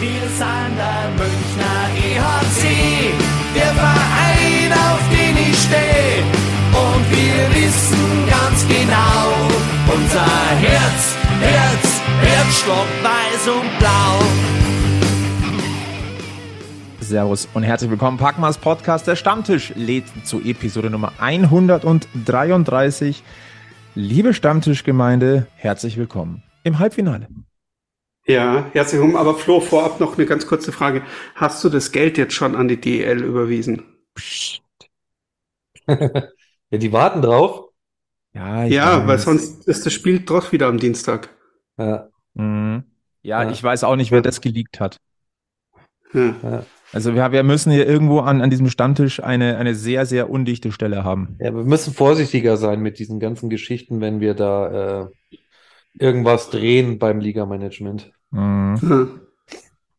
Wir sind der Münchner EHC, der Verein, auf den ich stehe. Und wir wissen ganz genau, unser Herz, Herz, Herzstock, weiß und blau. Servus und herzlich willkommen. Packmas Podcast, der Stammtisch lädt zu Episode Nummer 133. Liebe Stammtischgemeinde, herzlich willkommen im Halbfinale. Ja, herzlich willkommen. Aber Flo, vorab noch eine ganz kurze Frage. Hast du das Geld jetzt schon an die DEL überwiesen? Psst. ja, die warten drauf. Ja, ja weil sonst ist das Spiel doch wieder am Dienstag. Ja. Mhm. Ja, ja, ich weiß auch nicht, wer das geleakt hat. Ja. Also wir, wir müssen hier irgendwo an, an diesem Stammtisch eine, eine sehr, sehr undichte Stelle haben. Ja, wir müssen vorsichtiger sein mit diesen ganzen Geschichten, wenn wir da äh, irgendwas drehen beim Ligamanagement. Mhm. Hm.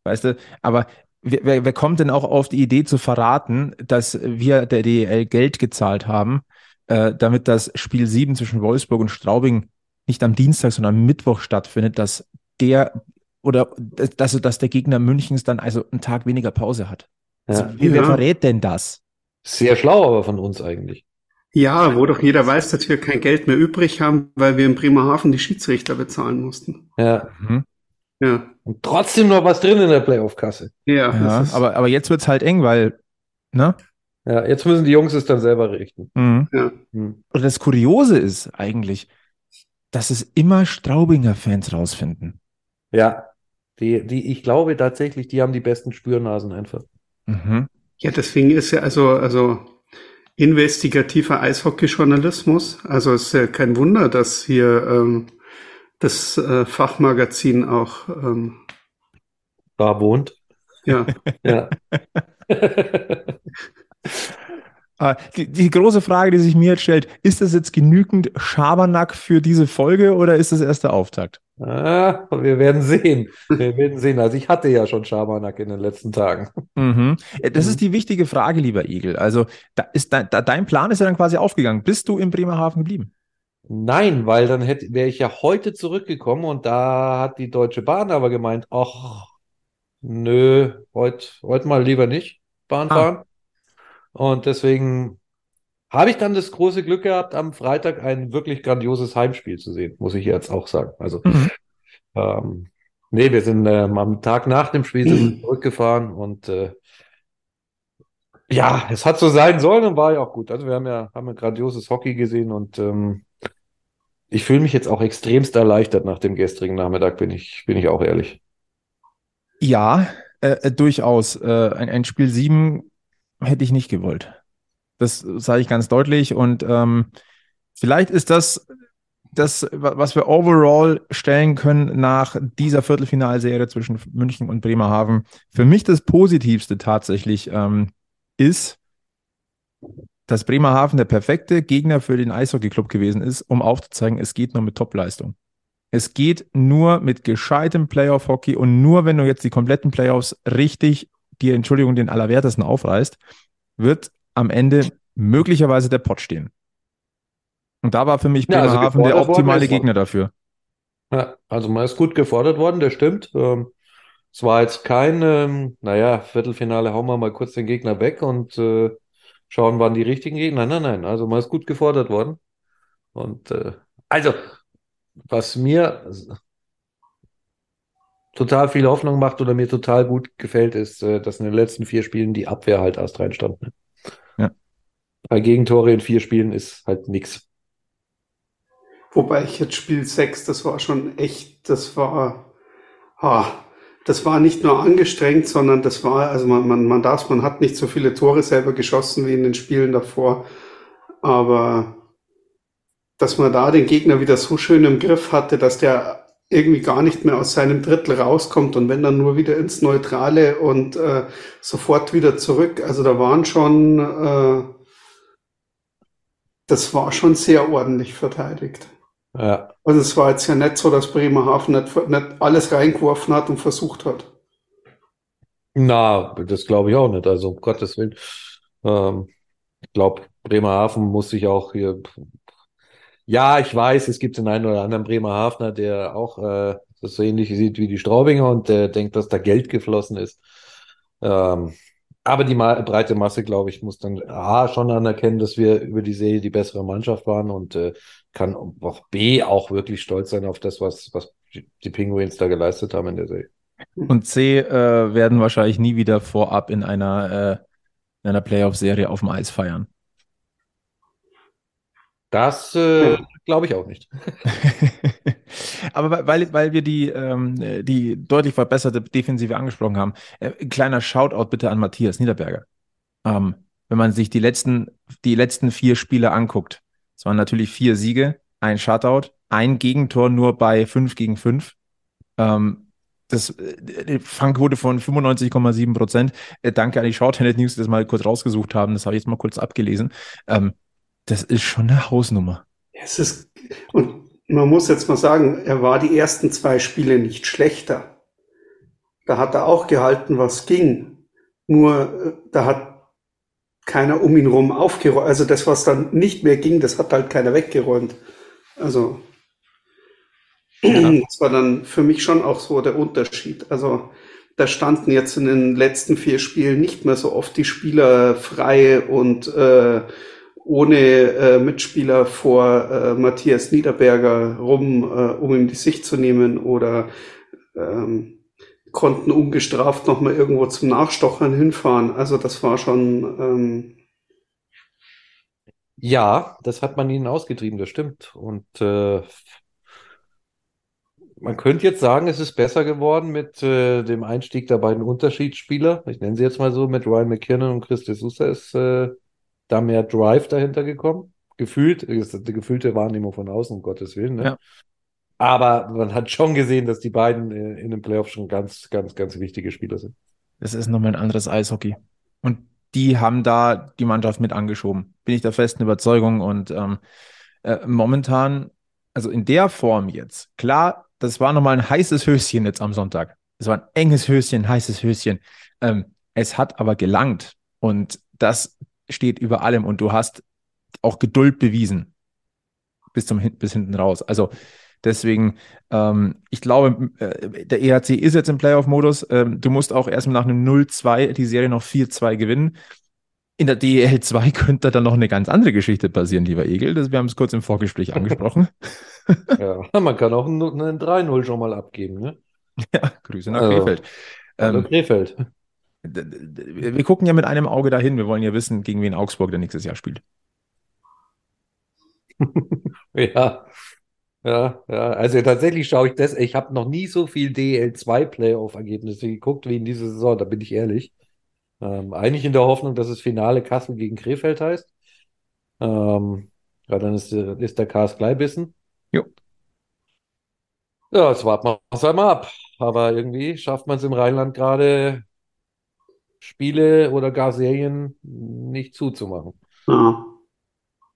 Weißt du, aber wer, wer kommt denn auch auf die Idee zu verraten, dass wir der DEL Geld gezahlt haben, äh, damit das Spiel 7 zwischen Wolfsburg und Straubing nicht am Dienstag, sondern am Mittwoch stattfindet, dass der oder dass, dass der Gegner Münchens dann also einen Tag weniger Pause hat. Also, ja. wie, wer verrät denn das? Sehr schlau aber von uns eigentlich. Ja, wo doch jeder weiß, dass wir kein Geld mehr übrig haben, weil wir in Bremerhaven die Schiedsrichter bezahlen mussten. Ja. Mhm. Ja. Und trotzdem noch was drin in der Playoff-Kasse. Ja, ja aber, aber jetzt wird's halt eng, weil, ne? Ja, jetzt müssen die Jungs es dann selber richten. Mhm. Ja. Mhm. Und das Kuriose ist eigentlich, dass es immer Straubinger-Fans rausfinden. Ja, die, die, ich glaube tatsächlich, die haben die besten Spürnasen einfach. Mhm. Ja, deswegen ist ja also, also investigativer Eishockey-Journalismus. Also es ist ja kein Wunder, dass hier ähm, das äh, Fachmagazin auch ähm, da wohnt. Ja. ja. Ah, die, die, große Frage, die sich mir jetzt stellt, ist das jetzt genügend Schabernack für diese Folge oder ist das erst der Auftakt? Ah, wir werden sehen. Wir werden sehen. Also ich hatte ja schon Schabernack in den letzten Tagen. Mhm. Das ist die wichtige Frage, lieber Igel. Also da ist da, da, dein Plan ist ja dann quasi aufgegangen. Bist du in Bremerhaven geblieben? Nein, weil dann hätte wäre ich ja heute zurückgekommen und da hat die Deutsche Bahn aber gemeint, ach, nö, heute heut mal lieber nicht Bahn ah. fahren. Ah. Und deswegen habe ich dann das große Glück gehabt, am Freitag ein wirklich grandioses Heimspiel zu sehen, muss ich jetzt auch sagen. Also, mhm. ähm, nee, wir sind ähm, am Tag nach dem Spiel mhm. zurückgefahren und äh, ja, es hat so sein sollen und war ja auch gut. Also wir haben ja, haben ein grandioses Hockey gesehen und ähm, ich fühle mich jetzt auch extremst erleichtert nach dem gestrigen Nachmittag, bin ich, bin ich auch ehrlich. Ja, äh, äh durchaus. Äh, ein, ein Spiel 7 hätte ich nicht gewollt. Das sage ich ganz deutlich. Und ähm, vielleicht ist das das, was wir overall stellen können nach dieser Viertelfinalserie zwischen München und Bremerhaven. Für mich das Positivste tatsächlich ähm, ist, dass Bremerhaven der perfekte Gegner für den Eishockey-Club gewesen ist, um aufzuzeigen, es geht nur mit Topleistung. Es geht nur mit gescheitem Playoff-Hockey und nur wenn du jetzt die kompletten Playoffs richtig die Entschuldigung, den Allerwertesten aufreißt, wird am Ende möglicherweise der Pott stehen. Und da war für mich Bremerhaven ja, also der optimale Gegner dafür. Ja, also man ist gut gefordert worden, das stimmt. Ähm, es war jetzt kein, ähm, naja, Viertelfinale hauen wir mal kurz den Gegner weg und äh, schauen, wann die richtigen Gegner. Nein, nein, nein. Also man ist gut gefordert worden. Und äh, also, was mir total viel Hoffnung macht oder mir total gut gefällt, ist, äh, dass in den letzten vier Spielen die Abwehr halt erst reinstand. Ne? Ja. Bei Gegentore in vier Spielen ist halt nichts. Wobei ich jetzt Spiel 6, das war schon echt, das war, ah, das war nicht nur angestrengt, sondern das war, also man, man, man darf, man hat nicht so viele Tore selber geschossen wie in den Spielen davor, aber dass man da den Gegner wieder so schön im Griff hatte, dass der irgendwie gar nicht mehr aus seinem Drittel rauskommt und wenn dann nur wieder ins Neutrale und äh, sofort wieder zurück. Also da waren schon, äh, das war schon sehr ordentlich verteidigt. Ja. Also es war jetzt ja nicht so, dass Bremerhaven nicht, nicht alles reingeworfen hat und versucht hat. Na, das glaube ich auch nicht. Also um Gottes Willen. Ähm, ich glaube, Bremerhaven muss sich auch hier ja, ich weiß, es gibt den einen oder anderen Bremerhavener, der auch äh, das so ähnlich sieht wie die Straubinger und der denkt, dass da Geld geflossen ist. Ähm, aber die Ma breite Masse, glaube ich, muss dann A schon anerkennen, dass wir über die Serie die bessere Mannschaft waren und äh, kann auch B auch wirklich stolz sein auf das, was, was die Penguins da geleistet haben in der Serie. Und C äh, werden wahrscheinlich nie wieder vorab in einer, äh, in einer Playoff-Serie auf dem Eis feiern. Das äh, glaube ich auch nicht. Aber weil, weil wir die, ähm, die deutlich verbesserte Defensive angesprochen haben, äh, kleiner Shoutout bitte an Matthias Niederberger. Ähm, wenn man sich die letzten, die letzten vier Spiele anguckt, es waren natürlich vier Siege, ein Shutout, ein Gegentor nur bei 5 gegen 5. Ähm, das äh, Fangquote von 95,7 Prozent. Äh, danke an die Shorthanded News, die das mal kurz rausgesucht haben. Das habe ich jetzt mal kurz abgelesen. Ähm, das ist schon eine Hausnummer. Es ist, und man muss jetzt mal sagen, er war die ersten zwei Spiele nicht schlechter. Da hat er auch gehalten, was ging. Nur, äh, da hat keiner um ihn rum aufgeräumt. Also das, was dann nicht mehr ging, das hat halt keiner weggeräumt. Also, ja. das war dann für mich schon auch so der Unterschied. Also, da standen jetzt in den letzten vier Spielen nicht mehr so oft die Spieler frei und äh, ohne äh, Mitspieler vor äh, Matthias Niederberger rum, äh, um ihm die Sicht zu nehmen oder ähm, konnten ungestraft nochmal irgendwo zum Nachstochern hinfahren. Also das war schon. Ähm ja, das hat man ihnen ausgetrieben, das stimmt. Und äh, man könnte jetzt sagen, es ist besser geworden mit äh, dem Einstieg der beiden Unterschiedsspieler. Ich nenne sie jetzt mal so, mit Ryan McKinnon und Chris de Sousa ist äh, da mehr Drive dahinter gekommen. Gefühlt, ist eine gefühlte Wahrnehmung von außen, um Gottes Willen. Ne? Ja. Aber man hat schon gesehen, dass die beiden äh, in den Playoffs schon ganz, ganz, ganz wichtige Spieler sind. Das ist nochmal ein anderes Eishockey. Und die haben da die Mannschaft mit angeschoben. Bin ich der festen Überzeugung. Und ähm, äh, momentan, also in der Form jetzt, klar, das war nochmal ein heißes Höschen jetzt am Sonntag. Es war ein enges Höschen, heißes Höschen. Ähm, es hat aber gelangt. Und das steht über allem und du hast auch Geduld bewiesen bis zum bis hinten raus. Also deswegen, ähm, ich glaube, äh, der EHC ist jetzt im Playoff-Modus. Ähm, du musst auch erstmal nach einem 0-2 die Serie noch 4-2 gewinnen. In der DEL 2 könnte dann noch eine ganz andere Geschichte passieren, lieber Egel. Das, wir haben es kurz im Vorgespräch angesprochen. ja, man kann auch einen, einen 3-0 schon mal abgeben, ne? Ja, Grüße nach also, Krefeld. Ähm, Krefeld wir gucken ja mit einem Auge dahin. Wir wollen ja wissen, gegen wen Augsburg der nächstes Jahr spielt. ja, ja, ja. Also tatsächlich schaue ich das. Ich habe noch nie so viel DL2 Playoff-Ergebnisse geguckt wie in dieser Saison. Da bin ich ehrlich. Ähm, eigentlich in der Hoffnung, dass es Finale Kassel gegen Krefeld heißt. Ähm, ja, dann ist, ist der Kars Gleibissen. Jo. Ja, jetzt warten wir es einmal ab. Aber irgendwie schafft man es im Rheinland gerade Spiele oder gar Serien nicht zuzumachen. Ja.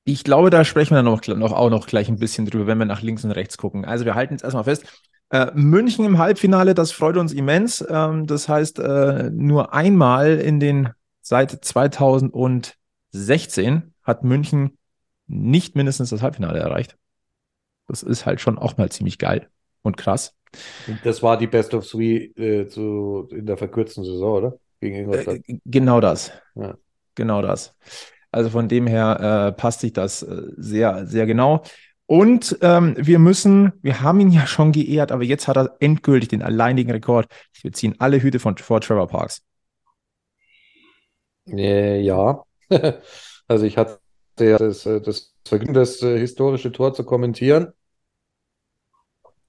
Ich glaube, da sprechen wir dann noch, noch, auch noch gleich ein bisschen drüber, wenn wir nach links und rechts gucken. Also wir halten jetzt erstmal fest. Äh, München im Halbfinale, das freut uns immens. Ähm, das heißt, äh, nur einmal in den seit 2016 hat München nicht mindestens das Halbfinale erreicht. Das ist halt schon auch mal ziemlich geil und krass. Das war die Best of Three äh, zu, in der verkürzten Saison, oder? gegen Ingolstadt. Äh, genau das. Ja. Genau das. Also von dem her äh, passt sich das äh, sehr, sehr genau. Und ähm, wir müssen, wir haben ihn ja schon geehrt, aber jetzt hat er endgültig den alleinigen Rekord. Wir ziehen alle Hüte von, vor Trevor Parks. Äh, ja, also ich hatte ja das, äh, das Vergnügen, das äh, historische Tor zu kommentieren.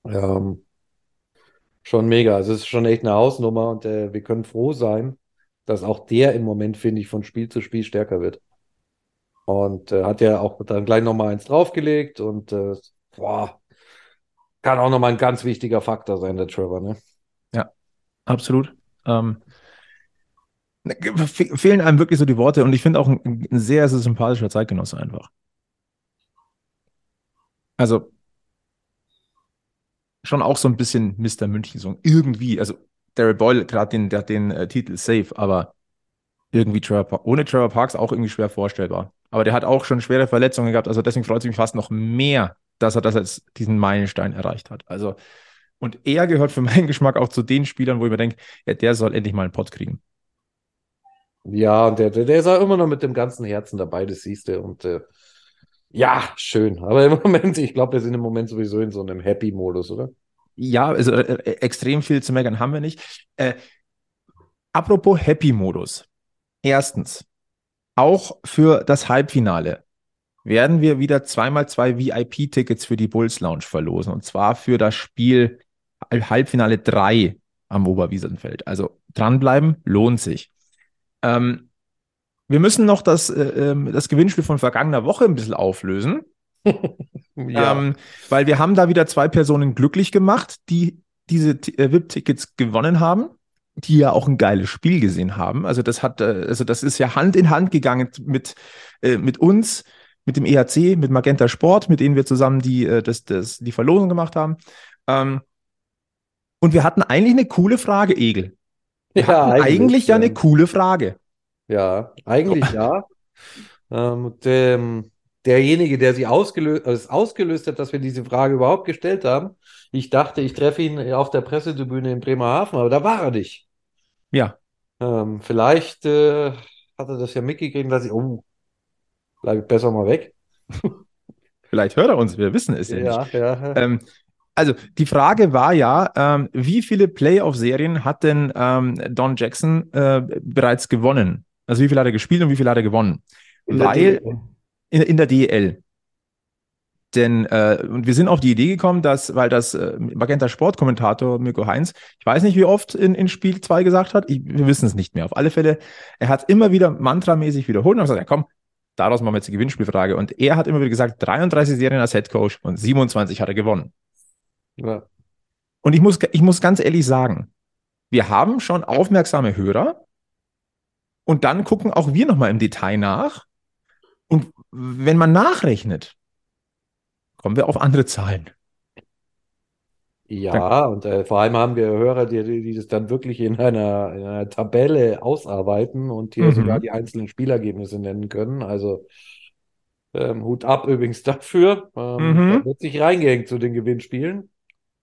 Ähm, schon mega. Also es ist schon echt eine Hausnummer und äh, wir können froh sein, dass auch der im Moment, finde ich, von Spiel zu Spiel stärker wird. Und äh, hat ja auch dann gleich nochmal eins draufgelegt und äh, boah, kann auch nochmal ein ganz wichtiger Faktor sein, der Trevor, ne? Ja, absolut. Ähm, fehlen einem wirklich so die Worte und ich finde auch ein, ein sehr, sehr sympathischer Zeitgenosse einfach. Also schon auch so ein bisschen Mr. München, so irgendwie, also Daryl Boyle gerade den, der hat den äh, Titel safe, aber irgendwie Trevor, ohne Trevor Parks auch irgendwie schwer vorstellbar. Aber der hat auch schon schwere Verletzungen gehabt, also deswegen freut es mich fast noch mehr, dass er das als diesen Meilenstein erreicht hat. Also Und er gehört für meinen Geschmack auch zu den Spielern, wo ich mir denke, ja, der soll endlich mal einen Pot kriegen. Ja, und der, der, der ist auch immer noch mit dem ganzen Herzen dabei, das siehst du. Und äh, ja, schön. Aber im Moment, ich glaube, wir sind im Moment sowieso in so einem Happy-Modus, oder? Ja, also äh, äh, extrem viel zu meckern haben wir nicht. Äh, apropos Happy-Modus. Erstens, auch für das Halbfinale werden wir wieder zweimal zwei VIP-Tickets für die Bulls Lounge verlosen. Und zwar für das Spiel Halbfinale 3 am Oberwiesenfeld. Also dranbleiben, lohnt sich. Ähm, wir müssen noch das, äh, ähm, das Gewinnspiel von vergangener Woche ein bisschen auflösen. ja. ähm, weil wir haben da wieder zwei Personen glücklich gemacht, die diese äh, VIP-Tickets gewonnen haben, die ja auch ein geiles Spiel gesehen haben. Also das hat, äh, also das ist ja Hand in Hand gegangen mit, äh, mit uns, mit dem EHC, mit Magenta Sport, mit denen wir zusammen die, äh, das, das, die Verlosung gemacht haben. Ähm, und wir hatten eigentlich eine coole Frage, Egel. Wir ja, eigentlich, eigentlich ja eine coole Frage. Ja, eigentlich ja. Ähm, dem, derjenige, der sie ausgelöst, äh, ausgelöst hat, dass wir diese Frage überhaupt gestellt haben, ich dachte, ich treffe ihn auf der Pressetribüne in Bremerhaven, aber da war er nicht. Ja. Ähm, vielleicht äh, hat er das ja mitgekriegt, dass ich, oh, bleib ich besser mal weg. vielleicht hört er uns, wir wissen es ja, ja nicht. Ja. Ähm, also die Frage war ja, ähm, wie viele Playoff-Serien hat denn ähm, Don Jackson äh, bereits gewonnen? Also wie viel hat er gespielt und wie viel hat er gewonnen? Weil in, in, der DEL. Denn äh, und wir sind auf die Idee gekommen, dass, weil das äh, Magenta Sport-Kommentator Mirko Heinz, ich weiß nicht, wie oft in, in Spiel 2 gesagt hat, ich, wir wissen es nicht mehr. Auf alle Fälle, er hat immer wieder mantramäßig wiederholt und hat gesagt, ja komm, daraus machen wir jetzt die Gewinnspielfrage. Und er hat immer wieder gesagt, 33 Serien als Head Coach und 27 hat er gewonnen. Ja. Und ich muss, ich muss ganz ehrlich sagen, wir haben schon aufmerksame Hörer und dann gucken auch wir nochmal im Detail nach. Wenn man nachrechnet, kommen wir auf andere Zahlen. Ja, und äh, vor allem haben wir Hörer, die, die das dann wirklich in einer, in einer Tabelle ausarbeiten und hier mhm. sogar die einzelnen Spielergebnisse nennen können. Also ähm, Hut ab übrigens dafür. Ähm, mhm. Da wird sich reingehängt zu den Gewinnspielen.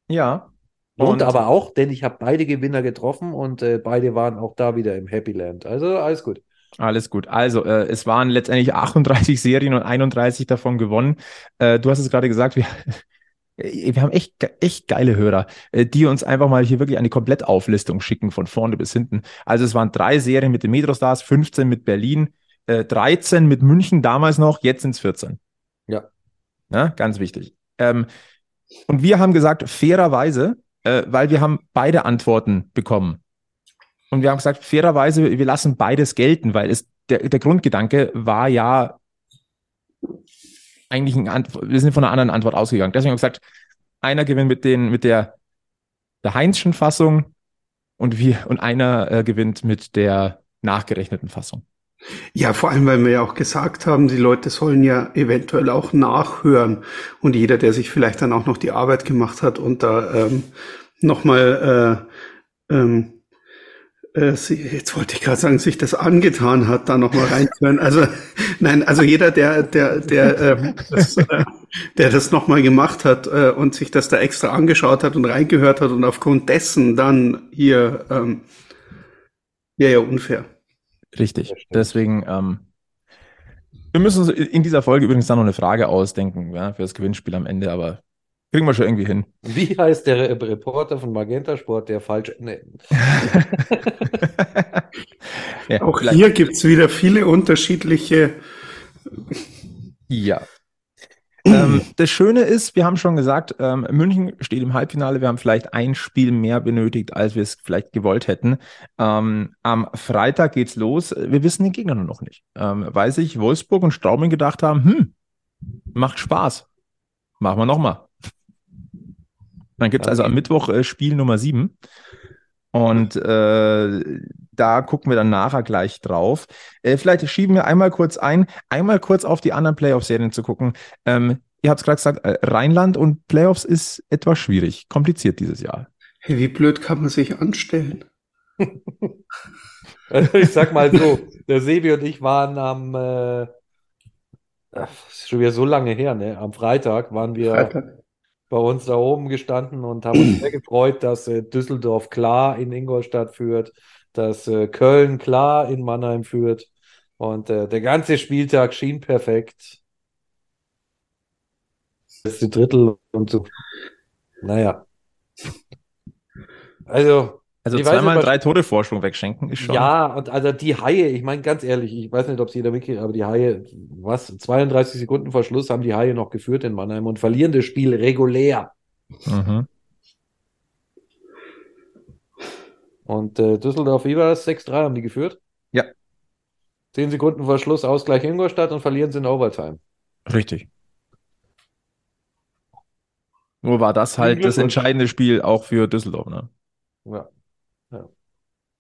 Ja. Und, und aber auch, denn ich habe beide Gewinner getroffen und äh, beide waren auch da wieder im Happy Land. Also alles gut. Alles gut. Also, äh, es waren letztendlich 38 Serien und 31 davon gewonnen. Äh, du hast es gerade gesagt, wir, wir haben echt, echt geile Hörer, äh, die uns einfach mal hier wirklich eine Komplettauflistung schicken von vorne bis hinten. Also, es waren drei Serien mit den Metrostars, 15 mit Berlin, äh, 13 mit München damals noch, jetzt sind es 14. Ja. ja. Ganz wichtig. Ähm, und wir haben gesagt, fairerweise, äh, weil wir haben beide Antworten bekommen. Und wir haben gesagt, fairerweise, wir lassen beides gelten, weil es der, der Grundgedanke war ja eigentlich ein Antwort, wir sind von einer anderen Antwort ausgegangen. Deswegen haben wir gesagt, einer gewinnt mit den, mit der, der Heinzschen Fassung und wir, und einer äh, gewinnt mit der nachgerechneten Fassung. Ja, vor allem, weil wir ja auch gesagt haben, die Leute sollen ja eventuell auch nachhören. Und jeder, der sich vielleicht dann auch noch die Arbeit gemacht hat und da ähm, nochmal, äh, ähm, äh, jetzt wollte ich gerade sagen, sich das angetan hat, da nochmal reinzuhören. Also nein, also jeder, der, der, der, äh, das, äh, der das nochmal gemacht hat äh, und sich das da extra angeschaut hat und reingehört hat und aufgrund dessen dann hier, ähm, ja, ja, unfair. Richtig. Deswegen, ähm, wir müssen uns in dieser Folge übrigens dann noch eine Frage ausdenken ja, für das Gewinnspiel am Ende, aber kriegen wir schon irgendwie hin. Wie heißt der Reporter von Magenta Sport, der falsch. Nee. ja, Auch hier gibt es wieder viele unterschiedliche. Ja, ähm, das Schöne ist, wir haben schon gesagt, ähm, München steht im Halbfinale. Wir haben vielleicht ein Spiel mehr benötigt, als wir es vielleicht gewollt hätten. Ähm, am Freitag geht's los. Wir wissen den Gegner nur noch nicht. Ähm, weil sich Wolfsburg und Straubing gedacht haben, hm, macht Spaß. Machen wir nochmal. Dann gibt's okay. also am Mittwoch äh, Spiel Nummer sieben. Und äh, da gucken wir dann nachher gleich drauf. Äh, vielleicht schieben wir einmal kurz ein, einmal kurz auf die anderen Playoff-Serien zu gucken. Ähm, ihr habt es gerade gesagt, äh, Rheinland und Playoffs ist etwas schwierig, kompliziert dieses Jahr. Hey, wie blöd kann man sich anstellen? also ich sag mal so, der Sebi und ich waren am, äh, das ist schon wieder so lange her, ne? Am Freitag waren wir, Freitag. Bei uns da oben gestanden und haben uns sehr gefreut, dass äh, Düsseldorf klar in Ingolstadt führt, dass äh, Köln klar in Mannheim führt. Und äh, der ganze Spieltag schien perfekt. Letzte Drittel und so. Naja. Also, Also Ich zweimal nicht, drei Tore Vorsprung wegschenken ist schon. ja, und also die Haie, ich meine ganz ehrlich, ich weiß nicht, ob es jeder mitkriegt, aber die Haie, was, 32 Sekunden vor Schluss haben die Haie noch geführt in Mannheim und verlieren das Spiel regulär. Mhm. Und äh, Düsseldorf, wie war das? 6-3 haben die geführt? Ja. 10 Sekunden vor Schluss Ausgleich Ingolstadt und verlieren sie in Overtime. Richtig. Nur war das halt das entscheidende Spiel auch für Düsseldorf, ne? Ja.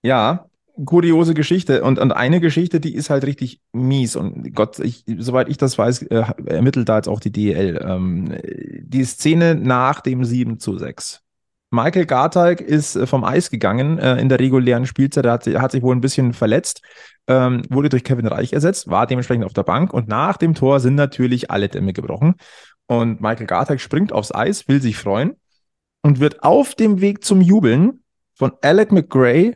Ja, kuriose Geschichte. Und, und eine Geschichte, die ist halt richtig mies. Und Gott, ich, soweit ich das weiß, äh, ermittelt da jetzt auch die DEL. Ähm, die Szene nach dem 7 zu 6. Michael Garteig ist äh, vom Eis gegangen äh, in der regulären Spielzeit. Er hat, hat sich wohl ein bisschen verletzt, ähm, wurde durch Kevin Reich ersetzt, war dementsprechend auf der Bank. Und nach dem Tor sind natürlich alle Dämme gebrochen. Und Michael Garteig springt aufs Eis, will sich freuen und wird auf dem Weg zum Jubeln von Alec McGray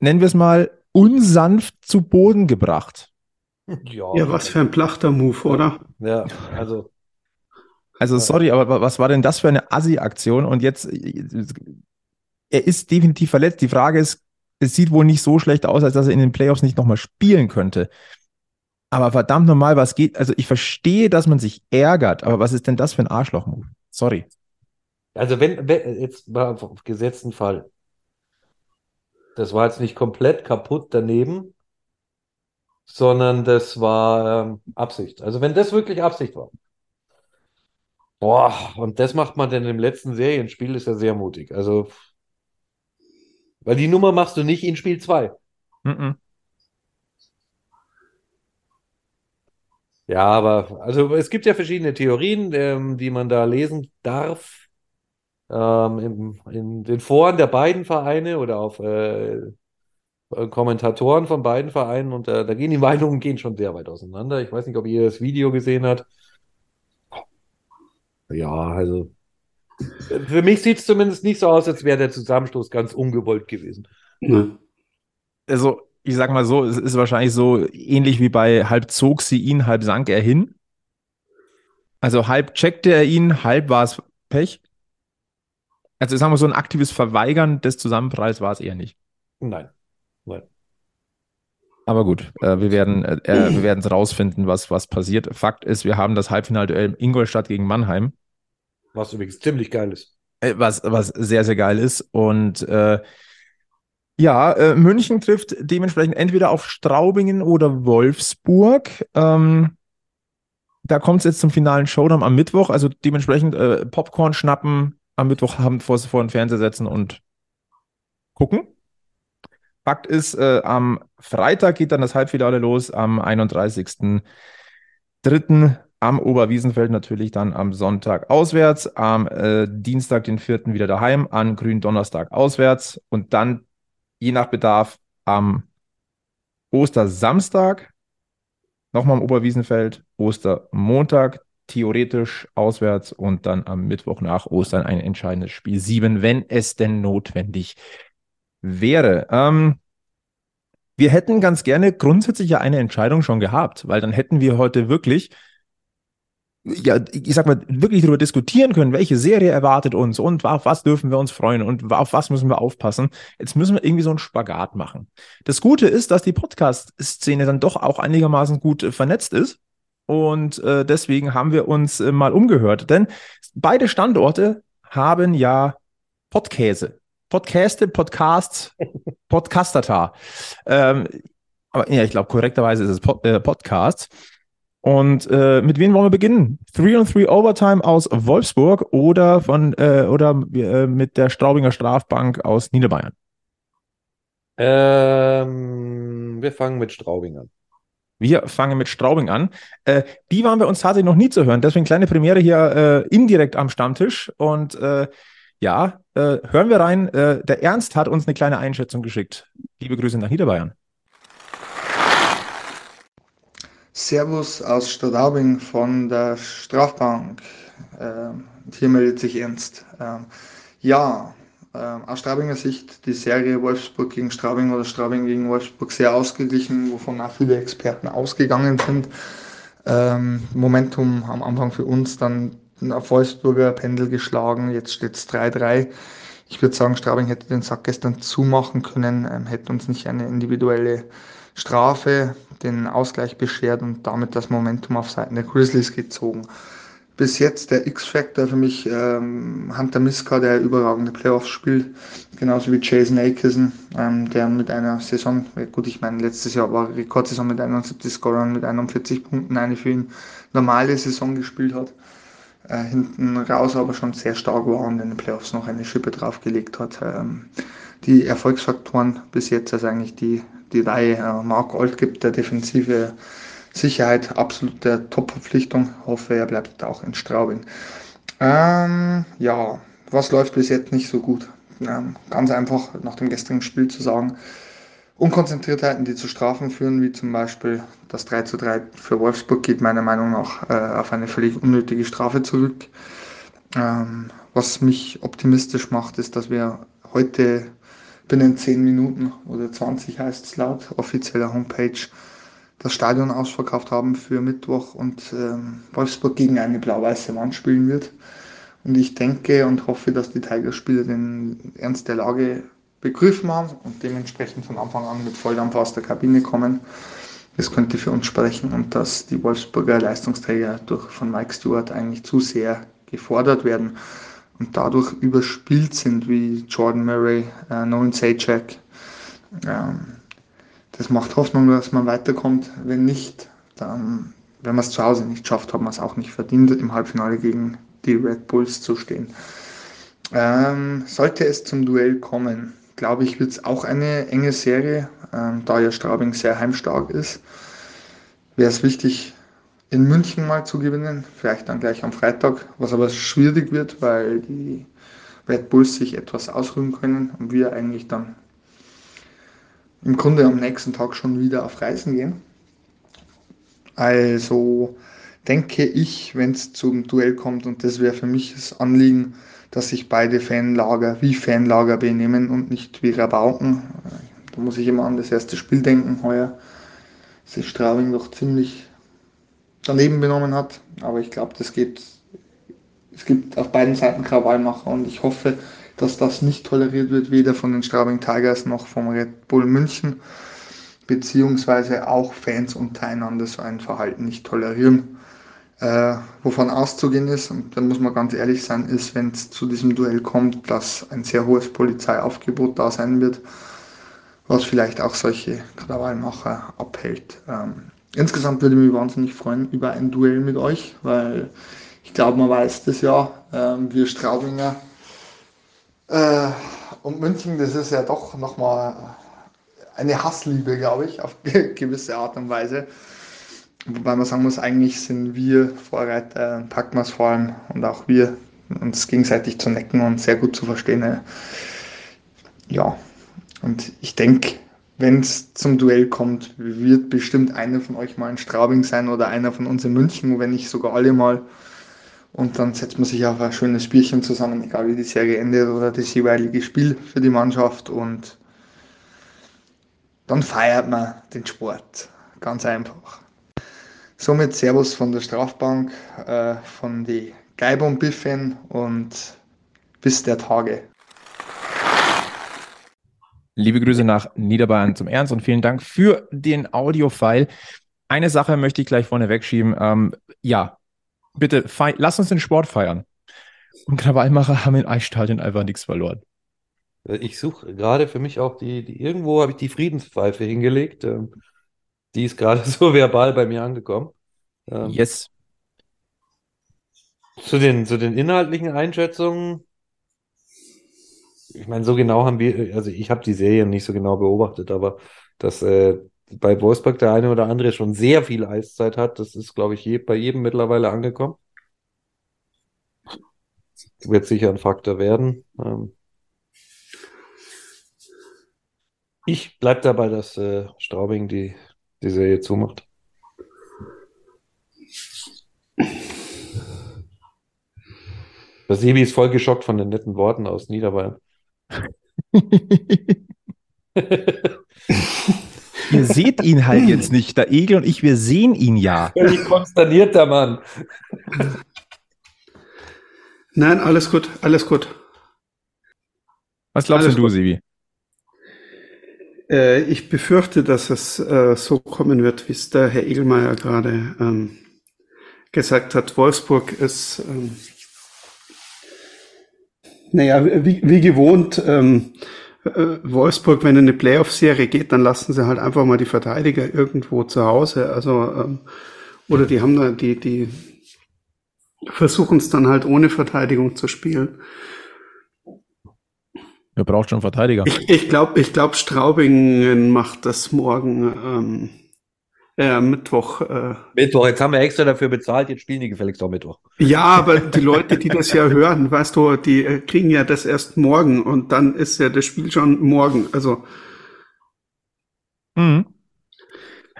nennen wir es mal, unsanft zu Boden gebracht. Ja, Ja, was für ein plachter Move, oder? Ja, also, Also sorry, aber wa- was war denn das für eine Assi-Aktion? Und jetzt, er ist definitiv verletzt. Die Frage ist, es sieht wohl nicht so schlecht aus, als dass er in den Playoffs nicht nochmal spielen könnte. Aber verdammt nochmal, was geht? Also ich verstehe, dass man sich ärgert, aber was ist denn das für ein Arschloch-Move? Sorry. also wenn, wenn jetzt mal auf gesetzten Fall, das war jetzt nicht komplett kaputt daneben, sondern das war ähm, Absicht. Also wenn das wirklich Absicht war. Boah, und das macht man denn im letzten Serienspiel, ist ja sehr mutig. Also, weil die Nummer machst du nicht in Spiel 2. Mhm. Ja, aber also es gibt ja verschiedene Theorien, ähm, die man da lesen darf. Ähm, im, in den Foren der beiden Vereine oder auf äh, äh, Kommentatoren von beiden Vereinen und äh, da gehen die Meinungen gehen schon sehr weit auseinander. Ich weiß nicht, ob ihr das Video gesehen habt. Ja, also für mich sieht es zumindest nicht so aus, als wäre der Zusammenstoß ganz ungewollt gewesen. Ne. Also ich sag mal so, es ist wahrscheinlich so ähnlich wie bei halb zog sie ihn, halb sank er hin. Also halb checkte er ihn, halb war es Pech. Also sagen wir so ein aktives Verweigern des Zusammenpralls war es eher nicht. Nein. Nein. Aber gut, äh, wir werden äh, äh, wir werden es rausfinden, was was passiert. Fakt ist, wir haben das Halbfinalduell Ingolstadt gegen Mannheim, Was übrigens ziemlich geil ist. äh, was was sehr sehr geil ist und äh, ja, äh, München trifft dementsprechend entweder auf Straubingen oder Wolfsburg. Ähm, da kommt es jetzt zum finalen Showdown am Mittwoch. Also dementsprechend äh, Popcorn schnappen, am Mittwoch haben vor, vor den Fernseher setzen und gucken. Fakt ist, äh, am Freitag geht dann das Halbfinale los, am 31.03. am Oberwiesenfeld natürlich dann am Sonntag auswärts, am äh, Dienstag, den 4. wieder daheim, an Gründonnerstag auswärts und dann je nach Bedarf am Ostersamstag nochmal am Oberwiesenfeld, Ostermontag theoretisch auswärts und dann am Mittwoch nach Ostern ein entscheidendes Spiel 7, wenn es denn notwendig wäre. Ähm, wir hätten ganz gerne grundsätzlich ja eine Entscheidung schon gehabt, weil dann hätten wir heute wirklich, ja, ich sag mal, wirklich darüber diskutieren können, welche Serie erwartet uns und auf was dürfen wir uns freuen und auf was müssen wir aufpassen. Jetzt müssen wir irgendwie so einen Spagat machen. Das Gute ist, dass die Podcast-Szene dann doch auch einigermaßen gut vernetzt ist. Und äh, deswegen haben wir uns äh, mal umgehört. Denn beide Standorte haben ja Podkäse. Podcaste, Podcasts, Podcastata. Ähm, aber ja, ich glaube, korrekterweise ist es Pod, äh, Podcast. Und äh, mit wem wollen wir beginnen? 3 on 3 Overtime aus Wolfsburg oder von äh, oder äh, mit der Straubinger Strafbank aus Niederbayern? Ähm, wir fangen mit Straubing an. Wir fangen mit Straubing an. Äh, die waren bei uns tatsächlich noch nie zu hören. Deswegen kleine Premiere hier äh, indirekt am Stammtisch. Und äh, ja, äh, hören wir rein. Äh, der Ernst hat uns eine kleine Einschätzung geschickt. Liebe Grüße nach Niederbayern. Servus aus Straubing von der Strafbank. Ähm, hier meldet sich Ernst. Ähm, ja, ähm, aus Straubinger Sicht die Serie Wolfsburg gegen Straubing oder Straubing gegen Wolfsburg sehr ausgeglichen, wovon auch viele Experten ausgegangen sind. Ähm, Momentum am Anfang für uns dann auf Wolfsburger Pendel geschlagen, jetzt steht es 3-3. Ich würde sagen, Straubing hätte den Sack gestern zumachen können, ähm, hätte uns nicht eine individuelle Strafe, den Ausgleich beschert und damit das Momentum auf Seiten der Grizzlies gezogen bis jetzt der X-Factor für mich ähm, Hunter Miska, der überragende Playoffs spielt, genauso wie Jason Akerson, ähm, der mit einer Saison, gut, ich meine, letztes Jahr war Rekordsaison mit 71 Scorern, mit 41 Punkten eine für ihn normale Saison gespielt hat. Äh, hinten raus aber schon sehr stark war und in den Playoffs noch eine Schippe draufgelegt hat. Ähm, die Erfolgsfaktoren bis jetzt, also eigentlich die, die Reihe äh, Mark Old gibt, der defensive Sicherheit absolute Top-Verpflichtung. Hoffe, er bleibt auch in Straubing. Ähm, ja, was läuft bis jetzt nicht so gut? Ähm, ganz einfach nach dem gestrigen Spiel zu sagen, Unkonzentriertheiten, die zu Strafen führen, wie zum Beispiel das 3 zu 3 für Wolfsburg, geht meiner Meinung nach äh, auf eine völlig unnötige Strafe zurück. Ähm, was mich optimistisch macht, ist, dass wir heute binnen 10 Minuten oder 20 heißt es laut offizieller Homepage das Stadion ausverkauft haben für Mittwoch und ähm, Wolfsburg gegen eine blau-weiße Wand spielen wird. Und ich denke und hoffe, dass die Tigerspieler den Ernst der Lage begriffen haben und dementsprechend von Anfang an mit Volldampf aus der Kabine kommen. Das könnte für uns sprechen und dass die Wolfsburger Leistungsträger durch von Mike Stewart eigentlich zu sehr gefordert werden und dadurch überspielt sind wie Jordan Murray, äh, Nolan Sajak, ähm, das macht Hoffnung, dass man weiterkommt. Wenn nicht, dann, wenn man es zu Hause nicht schafft, hat man es auch nicht verdient, im Halbfinale gegen die Red Bulls zu stehen. Ähm, sollte es zum Duell kommen, glaube ich, wird es auch eine enge Serie, ähm, da ja Straubing sehr heimstark ist. Wäre es wichtig, in München mal zu gewinnen, vielleicht dann gleich am Freitag, was aber schwierig wird, weil die Red Bulls sich etwas ausruhen können und wir eigentlich dann im Grunde am nächsten Tag schon wieder auf Reisen gehen. Also denke ich, wenn es zum Duell kommt, und das wäre für mich das Anliegen, dass sich beide Fanlager wie Fanlager benehmen und nicht wie Rabauken. Da muss ich immer an das erste Spiel denken heuer, sich Straubing doch ziemlich daneben benommen hat. Aber ich glaube, es gibt auf beiden Seiten Krawallmacher und ich hoffe, dass das nicht toleriert wird, weder von den Straubing Tigers noch vom Red Bull München, beziehungsweise auch Fans untereinander so ein Verhalten nicht tolerieren. Äh, wovon auszugehen ist, und da muss man ganz ehrlich sein, ist, wenn es zu diesem Duell kommt, dass ein sehr hohes Polizeiaufgebot da sein wird, was vielleicht auch solche Krawallmacher abhält. Ähm, insgesamt würde ich mich wahnsinnig freuen über ein Duell mit euch, weil ich glaube, man weiß das ja, ähm, wir Straubinger äh, und München, das ist ja doch nochmal eine Hassliebe, glaube ich, auf gewisse Art und Weise. Wobei man sagen muss, eigentlich sind wir Vorreiter, es vor allem und auch wir, uns gegenseitig zu necken und sehr gut zu verstehen. Ja, und ich denke, wenn es zum Duell kommt, wird bestimmt einer von euch mal in Straubing sein oder einer von uns in München, wenn nicht sogar alle mal. Und dann setzt man sich auf ein schönes Bierchen zusammen, egal wie die Serie endet oder das jeweilige Spiel für die Mannschaft. Und dann feiert man den Sport. Ganz einfach. Somit Servus von der Strafbank, äh, von die Geibung Biffen und bis der Tage. Liebe Grüße nach Niederbayern zum Ernst und vielen Dank für den Audio-File. Eine Sache möchte ich gleich vorne wegschieben. Ähm, ja, bitte, lass uns den Sport feiern. Und Krawallmacher haben in Eichstadion einfach nichts verloren. Ich suche gerade für mich auch die, die irgendwo habe ich die Friedenspfeife hingelegt. Ähm, die ist gerade so verbal bei mir angekommen. Ähm, yes. Zu den, zu den inhaltlichen Einschätzungen. Ich meine, so genau haben wir, also ich habe die Serie nicht so genau beobachtet, aber dass äh, bei Wolfsburg der eine oder andere schon sehr viel Eiszeit hat. Das ist, glaube ich, je, bei jedem mittlerweile angekommen. Wird sicher ein Faktor werden. Ähm ich bleibe dabei, dass äh, Straubing die, die Serie zumacht. Der Sebi ist voll geschockt von den netten Worten aus Niederbayern. Ihr seht ihn halt jetzt nicht. Der Egel und ich, wir sehen ihn ja. Völlig konsterniert, der Mann. Nein, alles gut, alles gut. Was glaubst Alles du, gut. Sibi? Äh, ich befürchte, dass es äh, so kommen wird, wie es der Herr Egelmeier gerade ähm, gesagt hat. Wolfsburg ist, ähm, naja, wie, wie gewohnt, ähm, äh, Wolfsburg, wenn in eine Playoff-Serie geht, dann lassen sie halt einfach mal die Verteidiger irgendwo zu Hause. Also, ähm, oder die haben da, die, die versuchen es dann halt ohne Verteidigung zu spielen. Wer braucht schon Verteidiger? Ich, ich glaube, ich glaub, Straubingen macht das morgen, ähm, äh, Mittwoch. Äh. Mittwoch, jetzt haben wir extra dafür bezahlt, jetzt spielen die gefälligst auch Mittwoch. Ja, aber die Leute, die das ja hören, weißt du, die äh, kriegen ja das erst morgen und dann ist ja das Spiel schon morgen. Also, Mhm.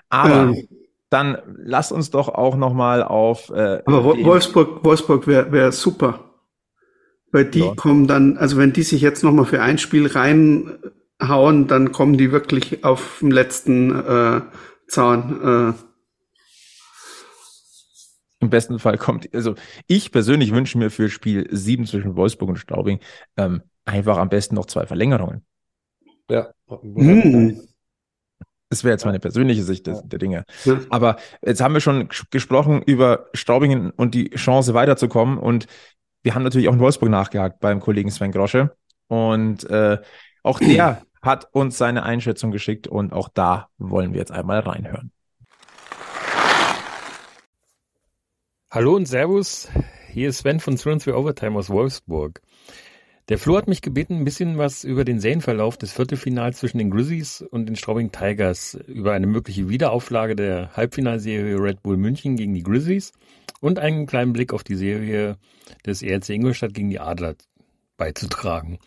Aber ähm, dann lasst uns doch auch noch mal auf. Äh, aber Wolfsburg, Wolfsburg wäre wär super. Weil die Ja. kommen dann, also wenn die sich jetzt nochmal für ein Spiel reinhauen, dann kommen die wirklich auf dem letzten äh, Zahn. Äh, Im besten Fall kommt, also ich persönlich wünsche mir für Spiel 7 zwischen Wolfsburg und Straubing ähm, einfach am besten noch zwei Verlängerungen. Ja. hm. Das wäre jetzt meine persönliche Sicht des, der Dinge. Ja. Aber jetzt haben wir schon ges- gesprochen über Straubingen und die Chance weiterzukommen. Und wir haben natürlich auch in Wolfsburg nachgehakt beim Kollegen Sven Grosche. Und äh, auch der hat uns seine Einschätzung geschickt und auch da wollen wir jetzt einmal reinhören. Hallo und Servus, hier ist Sven von Thrones for Overtime aus Wolfsburg. Der Flo hat mich gebeten, ein bisschen was über den Serienverlauf des Viertelfinals zwischen den Grizzlies und den Straubing Tigers, über eine mögliche Wiederauflage der Halbfinalserie Red Bull München gegen die Grizzlies und einen kleinen Blick auf die Serie des ERC Ingolstadt gegen die Adler beizutragen.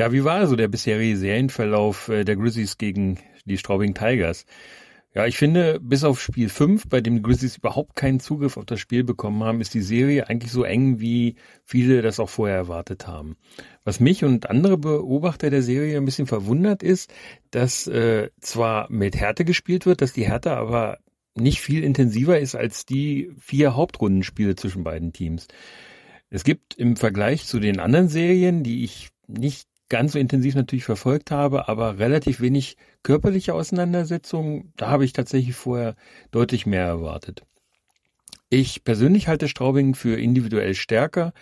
Ja, wie war also der bisherige Serienverlauf äh, der Grizzlies gegen die Straubing Tigers? Ja, ich finde, bis auf Spiel 5, bei dem die Grizzlies überhaupt keinen Zugriff auf das Spiel bekommen haben, ist die Serie eigentlich so eng, wie viele das auch vorher erwartet haben. Was mich und andere Beobachter der Serie ein bisschen verwundert ist, dass äh, zwar mit Härte gespielt wird, dass die Härte aber nicht viel intensiver ist als die vier Hauptrundenspiele zwischen beiden Teams. Es gibt im Vergleich zu den anderen Serien, die ich nicht ganz so intensiv natürlich verfolgt habe, aber relativ wenig körperliche Auseinandersetzungen. Da habe ich tatsächlich vorher deutlich mehr erwartet. Ich persönlich halte Straubing für individuell stärker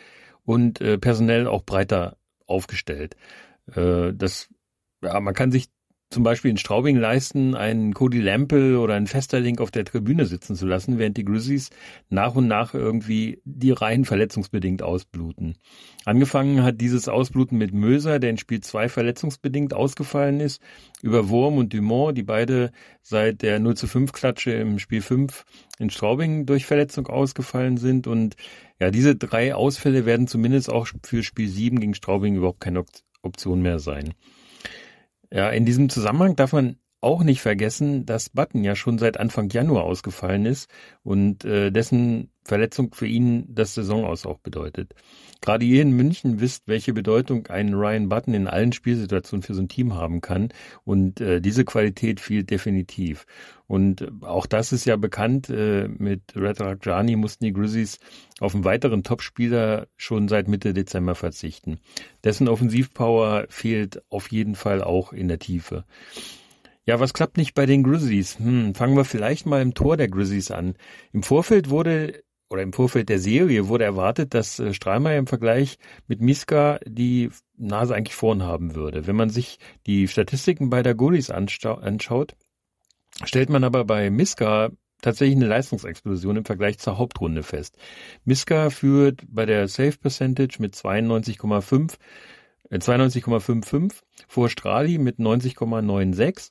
und äh, personell auch breiter aufgestellt. Äh, das, ja, man kann sich zum Beispiel in Straubing leisten, einen Cody Lampel oder einen Festerlink auf der Tribüne sitzen zu lassen, während die Grizzlies nach und nach irgendwie die Reihen verletzungsbedingt ausbluten. Angefangen hat dieses Ausbluten mit Möser, der in Spiel 2 verletzungsbedingt ausgefallen ist, über Wurm und Dumont, die beide seit der 0 zu 5 Klatsche im Spiel 5 in Straubing durch Verletzung ausgefallen sind. Und ja, diese drei Ausfälle werden zumindest auch für Spiel 7 gegen Straubing überhaupt keine Op- Option mehr sein. Ja, in diesem Zusammenhang darf man auch nicht vergessen, dass Button ja schon seit Anfang Januar ausgefallen ist und äh, dessen Verletzung für ihn das Saison aus auch bedeutet. Gerade ihr in München wisst, welche Bedeutung ein Ryan Button in allen Spielsituationen für so ein Team haben kann und äh, diese Qualität fehlt definitiv. Und auch das ist ja bekannt, äh, mit Red Rajani mussten die Grizzlies auf einen weiteren Topspieler schon seit Mitte Dezember verzichten. Dessen Offensivpower fehlt auf jeden Fall auch in der Tiefe. Ja, was klappt nicht bei den Grizzlies? Hm, fangen wir vielleicht mal im Tor der Grizzlies an. Im Vorfeld wurde oder im Vorfeld der Serie wurde erwartet, dass äh, Strahlmeier im Vergleich mit Miska die Nase eigentlich vorn haben würde. Wenn man sich die Statistiken bei der Goalies anschaut, stellt man aber bei Miska tatsächlich eine Leistungsexplosion im Vergleich zur Hauptrunde fest. Miska führt bei der Save Percentage mit 92,5 92,55 vor Strali mit 90,96.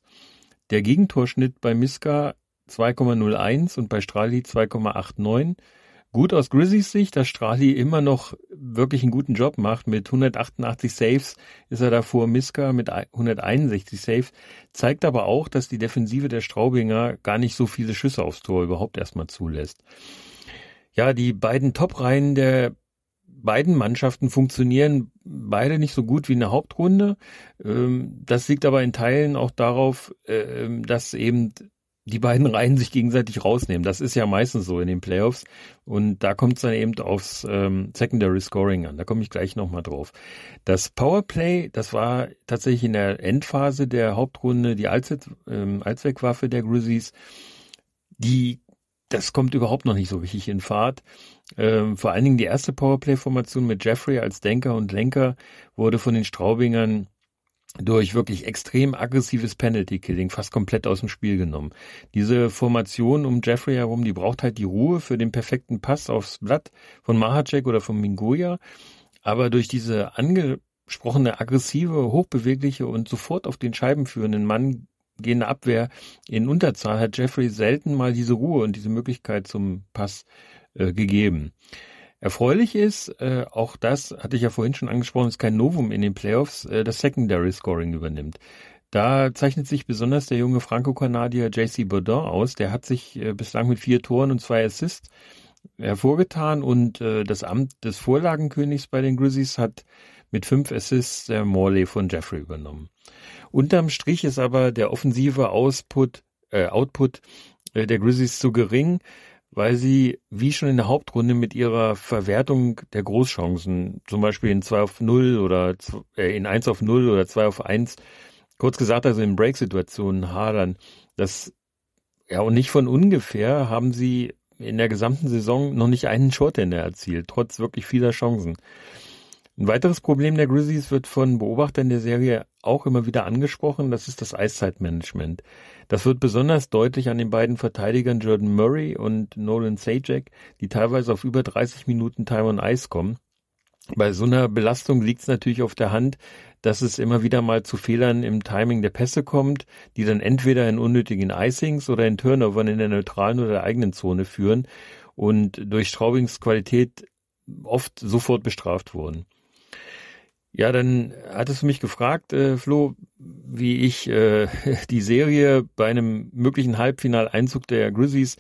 Der Gegentorschnitt bei Miska 2,01 und bei Strali 2,89. Gut aus Grizzlies Sicht, dass Strali immer noch wirklich einen guten Job macht. Mit 188 Saves ist er da vor Miska mit 161 Saves. Zeigt aber auch, dass die Defensive der Straubinger gar nicht so viele Schüsse aufs Tor überhaupt erstmal zulässt. Ja, die beiden Top-Reihen der beiden Mannschaften funktionieren beide nicht so gut wie in der Hauptrunde. Ähm, das liegt aber in Teilen auch darauf, äh, dass eben die beiden Reihen sich gegenseitig rausnehmen. Das ist ja meistens so in den Playoffs. Und da kommt es dann eben aufs ähm, Secondary Scoring an. Da komme ich gleich nochmal drauf. Das Powerplay, das war tatsächlich in der Endphase der Hauptrunde die Allzweck, ähm, Allzweckwaffe der Grizzlies. Die, das kommt überhaupt noch nicht so richtig in Fahrt. Ähm, vor allen Dingen die erste Powerplay-Formation mit Jeffrey als Denker und Lenker wurde von den Straubingern durch wirklich extrem aggressives Penalty-Killing fast komplett aus dem Spiel genommen. Diese Formation um Jeffrey herum, die braucht halt die Ruhe für den perfekten Pass aufs Blatt von Mahacek oder von Mingoya. Aber durch diese angesprochene aggressive, hochbewegliche und sofort auf den Scheiben führenden Mann gehende Abwehr in Unterzahl hat Jeffrey selten mal diese Ruhe und diese Möglichkeit zum Pass äh, gegeben. Erfreulich ist, äh, auch das hatte ich ja vorhin schon angesprochen, ist kein Novum in den Playoffs, äh, das Secondary Scoring übernimmt. Da zeichnet sich besonders der junge Franco-Kanadier JC Baudin aus. Der hat sich äh, bislang mit vier Toren und zwei Assists hervorgetan und äh, das Amt des Vorlagenkönigs bei den Grizzlies hat mit fünf Assists der Morley von Jeffrey übernommen. Unterm Strich ist aber der offensive Ausput, äh, Output äh, der Grizzlies zu gering weil sie, wie schon in der Hauptrunde, mit ihrer Verwertung der Großchancen, zum Beispiel in 2 auf 0 oder äh, in 1 auf 0 oder 2 auf 1, kurz gesagt, also in Break-Situationen hadern. Das, ja, und nicht von ungefähr haben sie in der gesamten Saison noch nicht einen Shortender erzielt, trotz wirklich vieler Chancen. Ein weiteres Problem der Grizzlies wird von Beobachtern der Serie auch immer wieder angesprochen, das ist das Eiszeitmanagement. Das wird besonders deutlich an den beiden Verteidigern Jordan Murray und Nolan Sajak, die teilweise auf über 30 Minuten Time on Ice kommen. Bei so einer Belastung liegt es natürlich auf der Hand, dass es immer wieder mal zu Fehlern im Timing der Pässe kommt, die dann entweder in unnötigen Icings oder in Turnovern in der neutralen oder der eigenen Zone führen und durch Straubings Qualität oft sofort bestraft wurden. Ja, dann hattest du mich gefragt, äh, Flo, wie ich äh, die Serie bei einem möglichen Halbfinaleinzug der Grizzlies,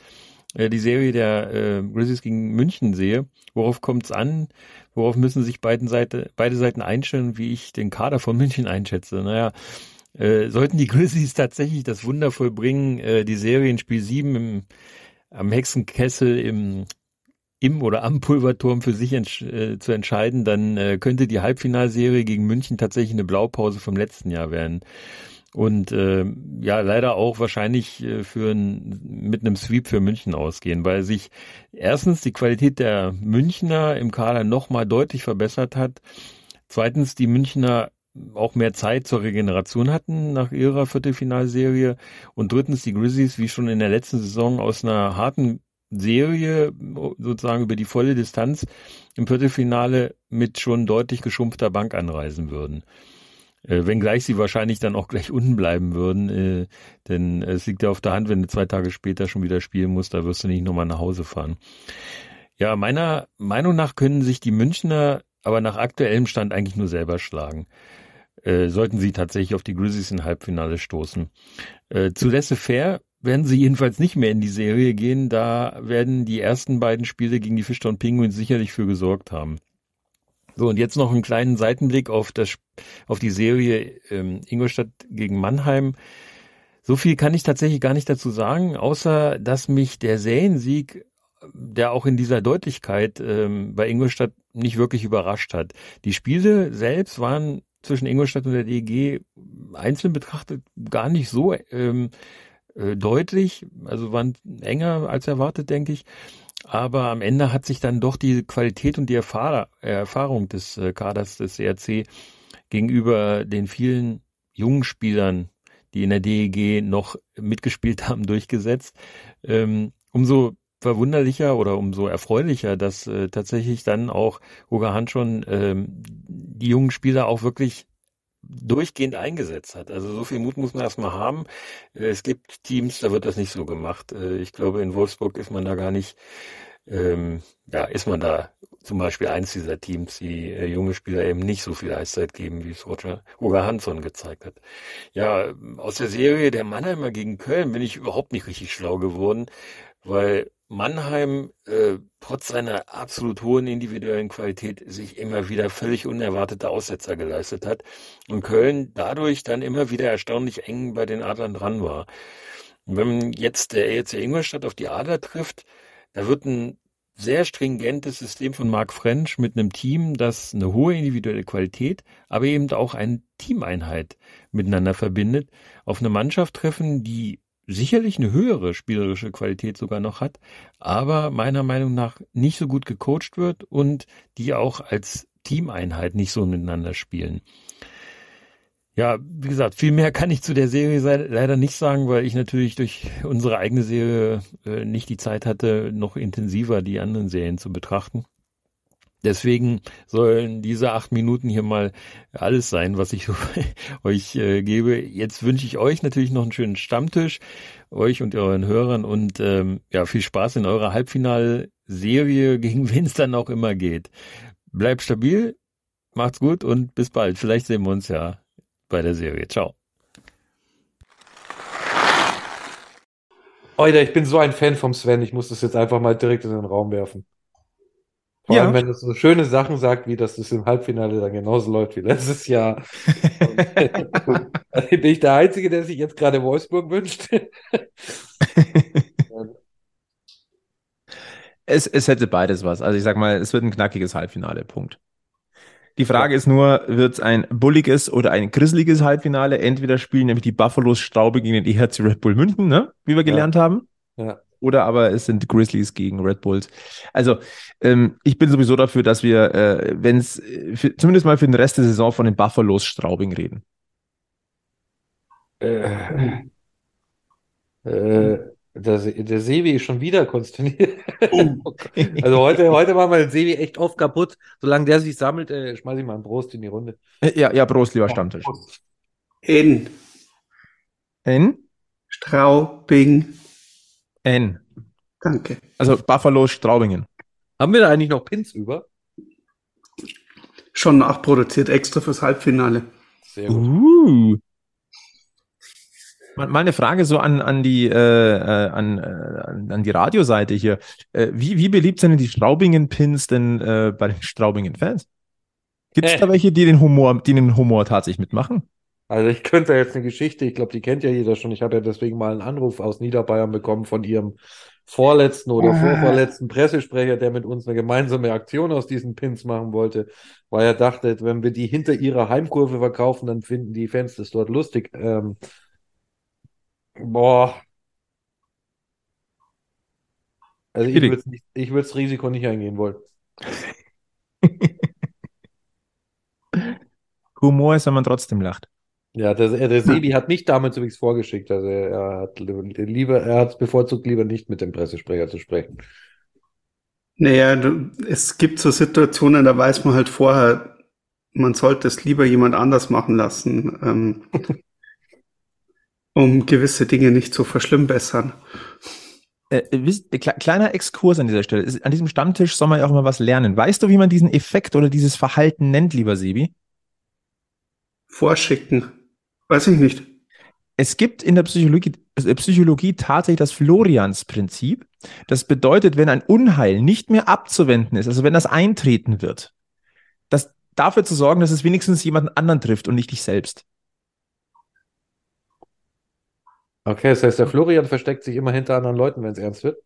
äh, die Serie der äh, Grizzlies gegen München sehe. Worauf kommt es an? Worauf müssen sich beiden Seite, beide Seiten einstellen, wie ich den Kader von München einschätze? Naja, äh, sollten die Grizzlies tatsächlich das Wunder vollbringen, äh, die Serie in Spiel 7 im, am Hexenkessel im im oder am Pulverturm für sich entsch äh, zu entscheiden, dann äh, könnte die Halbfinalserie gegen München tatsächlich eine Blaupause vom letzten Jahr werden. Und äh, ja, leider auch wahrscheinlich äh, für ein, mit einem Sweep für München ausgehen, weil sich erstens die Qualität der Münchner im Kader nochmal deutlich verbessert hat. Zweitens die Münchner auch mehr Zeit zur Regeneration hatten nach ihrer Viertelfinalserie. Und drittens die Grizzlies, wie schon in der letzten Saison, aus einer harten Serie sozusagen über die volle Distanz im Viertelfinale mit schon deutlich geschrumpfter Bank anreisen würden. Äh, wenngleich sie wahrscheinlich dann auch gleich unten bleiben würden, äh, denn es liegt ja auf der Hand, wenn du zwei Tage später schon wieder spielen musst, da wirst du nicht nochmal nach Hause fahren. Ja, meiner Meinung nach können sich die Münchner aber nach aktuellem Stand eigentlich nur selber schlagen. Äh, sollten sie tatsächlich auf die Grizzlies im Halbfinale stoßen. Äh, zu laissez-faire werden sie jedenfalls nicht mehr in die Serie gehen. Da werden die ersten beiden Spiele gegen die Fischtown Penguins sicherlich für gesorgt haben. So, und jetzt noch einen kleinen Seitenblick auf, das, auf die Serie ähm, Ingolstadt gegen Mannheim. So viel kann ich tatsächlich gar nicht dazu sagen, außer dass mich der Seriensieg, der auch in dieser Deutlichkeit ähm, bei Ingolstadt nicht wirklich überrascht hat. Die Spiele selbst waren zwischen Ingolstadt und der DG einzeln betrachtet gar nicht so ähm, äh, deutlich, also waren enger als erwartet, denke ich. Aber am Ende hat sich dann doch die Qualität und die Erfahr Erfahrung des äh, Kaders des ERC gegenüber den vielen jungen Spielern, die in der DEG noch mitgespielt haben, durchgesetzt. Ähm, umso verwunderlicher oder umso erfreulicher, dass äh, tatsächlich dann auch Roger Hand schon ähm, die jungen Spieler auch wirklich durchgehend eingesetzt hat. Also so viel Mut muss man erstmal haben. Äh, es gibt Teams, da wird das nicht so gemacht. Äh, ich glaube, in Wolfsburg ist man da gar nicht, ähm, ja, ist man da zum Beispiel eins dieser Teams, die äh, junge Spieler eben nicht so viel Eiszeit geben, wie es Roger, Roger Hansson gezeigt hat. Ja, aus der Serie der Mannheimer gegen Köln bin ich überhaupt nicht richtig schlau geworden, weil Mannheim äh, trotz seiner absolut hohen individuellen Qualität sich immer wieder völlig unerwartete Aussetzer geleistet hat und Köln dadurch dann immer wieder erstaunlich eng bei den Adlern dran war. Wenn jetzt der ERC Ingolstadt auf die Adler trifft, da wird ein sehr stringentes System von Mark French mit einem Team, das eine hohe individuelle Qualität, aber eben auch eine Teameinheit miteinander verbindet, auf eine Mannschaft treffen, die sicherlich eine höhere spielerische Qualität sogar noch hat, aber meiner Meinung nach nicht so gut gecoacht wird und die auch als Teameinheit nicht so miteinander spielen. Ja, wie gesagt, viel mehr kann ich zu der Serie leider nicht sagen, weil ich natürlich durch unsere eigene Serie äh, nicht die Zeit hatte, noch intensiver die anderen Serien zu betrachten. Deswegen sollen diese acht Minuten hier mal alles sein, was ich euch äh, gebe. Jetzt wünsche ich euch natürlich noch einen schönen Stammtisch, euch und euren Hörern und ähm, ja, viel Spaß in eurer Halbfinalserie, gegen wen es dann auch immer geht. Bleibt stabil, macht's gut und bis bald. Vielleicht sehen wir uns ja bei der Serie. Ciao. Alter, ich bin so ein Fan vom Sven. Ich muss das jetzt einfach mal direkt in den Raum werfen. Vor ja. allem, wenn es so schöne Sachen sagt, wie dass es im Halbfinale dann genauso läuft wie letztes Jahr. bin ich der Einzige, der sich jetzt gerade Wolfsburg wünscht? es, es hätte beides was. Also ich sag mal, es wird ein knackiges Halbfinale, Punkt. Die Frage ja. ist nur, wird es ein bulliges oder ein grisseliges Halbfinale? Entweder spielen nämlich die Buffalos Straube gegen den EHC Red Bull München, ne? wie wir gelernt ja. haben. Ja oder aber es sind Grizzlies gegen Red Bulls. Also ähm, ich bin sowieso dafür, dass wir, äh, wenn es zumindest mal für den Rest der Saison von den Buffalos Straubing reden. Äh, äh, der, der Sevi ist schon wieder konsterniert. Oh. also heute, heute machen wir den Sevi echt oft kaputt. Solange der sich sammelt, äh, schmeiße ich mal einen Prost in die Runde. Ja, ja, Prost, lieber Stammtisch. In. In? Straubing. N. Danke. Also Buffalo Straubingen. Haben wir da eigentlich noch Pins über? Schon nachproduziert, extra fürs Halbfinale. Sehr gut. Uh. Mal eine Frage so an, an, die, äh, äh an, äh, an die Radioseite hier. Äh, wie, wie beliebt sind denn die Straubingen-Pins denn äh, bei den Straubingen-Fans? Gibt es äh. da welche, die den Humor, die den Humor tatsächlich mitmachen? Also ich könnte jetzt eine Geschichte, ich glaube, die kennt ja jeder schon. Ich habe ja deswegen mal einen Anruf aus Niederbayern bekommen von ihrem vorletzten oder ah. vorvorletzten Pressesprecher, der mit uns eine gemeinsame Aktion aus diesen Pins machen wollte, weil er dachte, wenn wir die hinter ihrer Heimkurve verkaufen, dann finden die Fans das dort lustig. Ähm, boah. Also ich würde ich das Risiko nicht eingehen wollen. Humor ist, wenn man trotzdem lacht. Ja, der, der Sebi hat nicht damals übrigens vorgeschickt. Also er hat lieber, er hat bevorzugt, lieber nicht mit dem Pressesprecher zu sprechen. Naja, es gibt so Situationen, da weiß man halt vorher, man sollte es lieber jemand anders machen lassen, ähm, um gewisse Dinge nicht zu verschlimmbessern. Äh, äh kleiner Exkurs an dieser Stelle. An diesem Stammtisch soll man ja auch mal was lernen. Weißt du, wie man diesen Effekt oder dieses Verhalten nennt, lieber Sebi? Vorschicken. Weiß ich nicht. Es gibt in der Psychologie, äh, Psychologie tatsächlich das Florians-Prinzip. Das bedeutet, wenn ein Unheil nicht mehr abzuwenden ist, also wenn das eintreten wird, das dafür zu sorgen, dass es wenigstens jemanden anderen trifft und nicht dich selbst. Okay, das heißt, der Florian versteckt sich immer hinter anderen Leuten, wenn es ernst wird?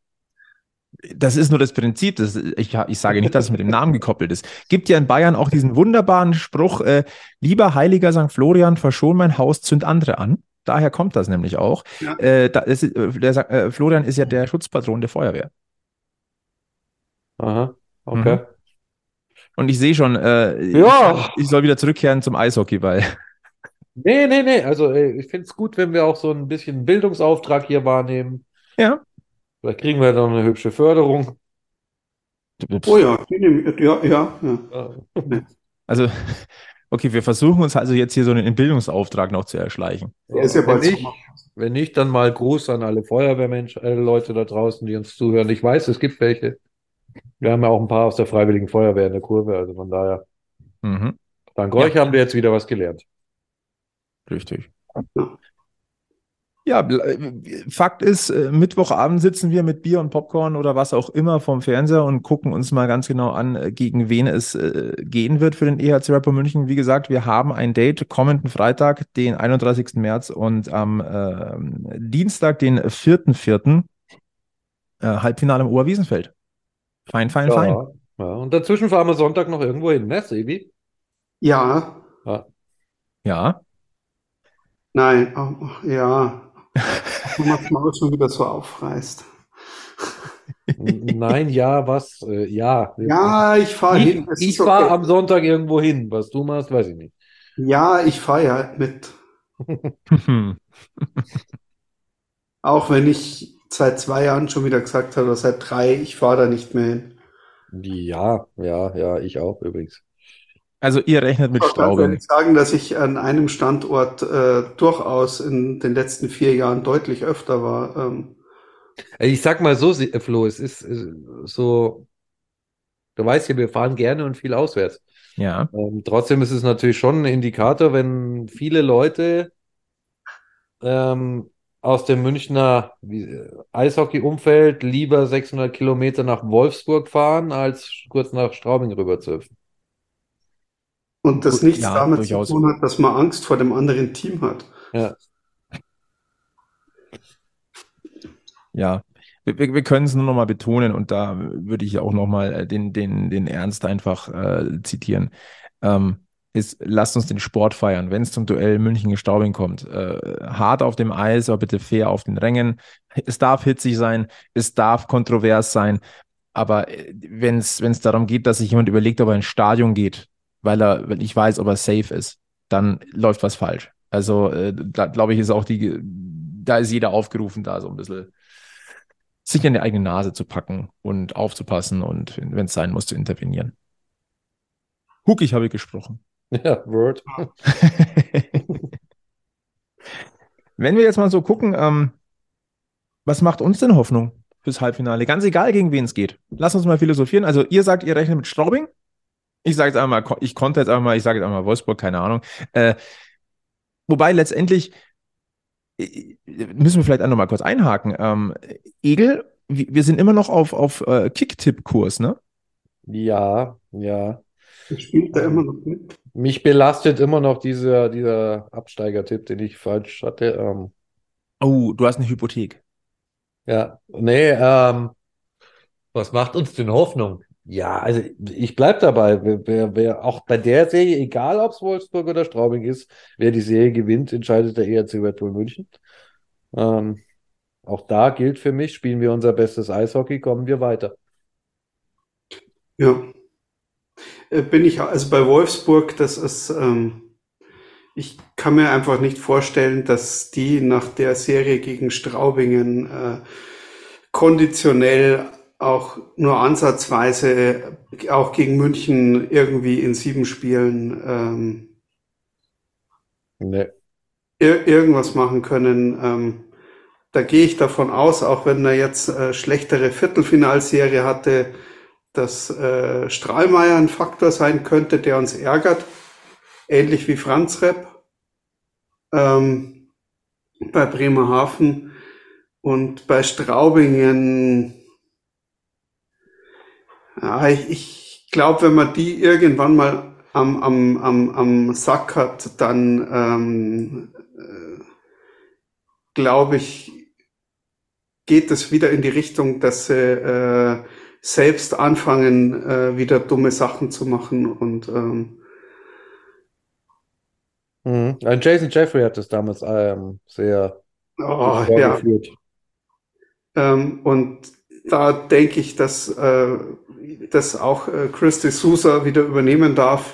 Das ist nur das Prinzip. Das, ich, ich sage nicht, dass es mit dem Namen gekoppelt ist. Gibt ja in Bayern auch diesen wunderbaren Spruch, äh, lieber heiliger St. Florian, verschon mein Haus, zünd andere an. Daher kommt das nämlich auch. Ja. Äh, da ist, äh, der, äh, Florian ist ja der Schutzpatron der Feuerwehr. Aha, okay. Mhm. Und ich sehe schon, äh, ja. ich, ich, soll wieder zurückkehren zum Eishockey, weil. Nee, nee, nee. Also ich finde es gut, wenn wir auch so ein bisschen Bildungsauftrag hier wahrnehmen. Ja. Vielleicht kriegen wir dann eine hübsche Förderung. Oh ja, ja, ja, ja. Also, okay, wir versuchen uns also jetzt hier so einen Bildungsauftrag noch zu erschleichen. Ja, ist ja wenn, nicht, wenn nicht, dann mal Gruß an alle Feuerwehrmenschen, alle Leute da draußen, die uns zuhören. Ich weiß, es gibt welche. Wir haben ja auch ein paar aus der Freiwilligen Feuerwehr in der Kurve, also von daher. Mhm. Dank euch haben wir jetzt wieder was gelernt. Richtig. Ja, Fakt ist, äh, Mittwochabend sitzen wir mit Bier und Popcorn oder was auch immer vom Fernseher und gucken uns mal ganz genau an, äh, gegen wen es äh, gehen wird für den EHC Rapper München. Wie gesagt, wir haben ein Date kommenden Freitag, den 31. März und am äh, Dienstag, den 4.4. Äh, Halbfinale im Oberwiesenfeld. Fein, fein, Ja, fein. ja. Und dazwischen fahren wir Sonntag noch irgendwo hin, ne, Sebi? Ja, Ja. Ja. nein, oh, ja. Man das Maul schon wieder so aufreißt. Nein, ja, was? Äh, ja. Ja, ich fahre hin. es ich fahre okay. am Sonntag irgendwo hin. Was du machst, weiß ich nicht. Ja, ich fahre ja mit. Hm. Auch wenn ich seit zwei Jahren schon wieder gesagt habe, oder seit drei, ich fahre da nicht mehr hin. Ja, ja, ja, ich auch übrigens. Also ihr rechnet mit Ich muss ganz Straubing. ehrlich sagen, dass ich an einem Standort äh, durchaus in den letzten vier Jahren deutlich öfter war. Ähm, Ich sag mal so, äh, Flo, es ist äh, so, du weißt ja, wir fahren gerne und viel auswärts. Ja. Ähm, trotzdem ist es natürlich schon ein Indikator, wenn viele Leute ähm, aus dem Münchner äh, Eishockey-Umfeld lieber 600 Kilometer nach Wolfsburg fahren, als kurz nach Straubing rüber zu hüpfen. Und das Gut, nichts ja, damit durchaus. zu tun hat, dass man Angst vor dem anderen Team hat. Ja. Ja, wir, wir können es nur noch mal betonen und da würde ich auch noch mal äh, den, den, den Ernst einfach äh, zitieren. Ähm, ist, lasst uns den Sport feiern, wenn es zum Duell München-Straubing kommt. Äh, hart auf dem Eis, aber bitte fair auf den Rängen. Es darf hitzig sein, es darf kontrovers sein, aber wenn es wenn es darum geht, dass sich jemand überlegt, ob er ins Stadion geht, weil er, ich weiß, ob er safe ist, dann läuft was falsch. Also äh, da glaube ich, ist auch die, da ist jeder aufgerufen, da so ein bisschen sich an die eigene Nase zu packen und aufzupassen und wenn es sein muss, zu intervenieren. Huck, ich habe gesprochen. Ja, Word. Wenn wir jetzt mal so gucken, ähm, was macht uns denn Hoffnung fürs Halbfinale? Ganz egal, gegen wen es geht. Lass uns mal philosophieren. Also ihr sagt, ihr rechnet mit Straubing. Ich sage jetzt einmal, ich konnte jetzt einmal, ich sage jetzt einmal Wolfsburg, keine Ahnung. Äh, wobei letztendlich äh, müssen wir vielleicht auch noch mal kurz einhaken. Ähm, Egel, wir wir sind immer noch auf, auf äh, Kicktipp-Kurs, ne? Ja, ja. Spielt da immer noch mit? Mich belastet immer noch dieser, dieser Absteigertipp, den ich falsch hatte. Ähm, Oh, du hast eine Hypothek. ja, nee, ähm, was macht uns denn Hoffnung? Ja, also ich bleib dabei. Wer, wer, wer auch bei der Serie, egal ob es Wolfsburg oder Straubing ist, wer die Serie gewinnt, entscheidet der ERC Red Bull München. Ähm, auch da gilt für mich, spielen wir unser bestes Eishockey, kommen wir weiter. Ja. Äh, Bin ich, also bei Wolfsburg, das ist, ähm, ich kann mir einfach nicht vorstellen, dass die nach der Serie gegen Straubingen äh, konditionell auch nur ansatzweise auch gegen München irgendwie in sieben Spielen ähm, Nee. ir irgendwas machen können. Ähm, da gehe ich davon aus, auch wenn er jetzt äh, schlechtere Viertelfinalserie hatte, dass äh, Strahlmeier ein Faktor sein könnte, der uns ärgert, ähnlich wie Franz Repp ähm, bei Bremerhaven und bei Straubingen. Ja, ich, ich glaube, wenn man die irgendwann mal am, am, am, am Sack hat, dann ähm, äh, glaube ich, geht es wieder in die Richtung, dass sie äh, selbst anfangen, äh, wieder dumme Sachen zu machen und ähm, Mhm. Äh, Jason Jeffrey hat das damals ähm, sehr oh, ja, vorgeführt. ähm, und da denke ich, dass, äh, dass auch äh, Chris de Sousa wieder übernehmen darf.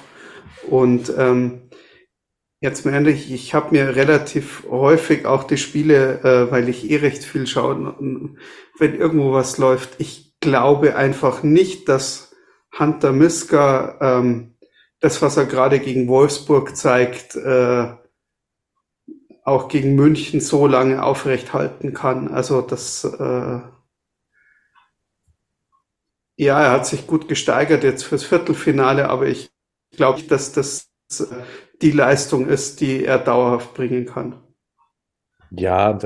Und ähm, jetzt mal ehrlich, ich habe mir relativ häufig auch die Spiele, äh, weil ich eh recht viel schaue, wenn irgendwo was läuft, ich glaube einfach nicht, dass Hunter Miska ähm, das, was er gerade gegen Wolfsburg zeigt, äh, auch gegen München so lange aufrecht halten kann. Also das, äh, ja, er hat sich gut gesteigert jetzt fürs Viertelfinale, aber ich glaube nicht, dass das äh, die Leistung ist, die er dauerhaft bringen kann. Ja,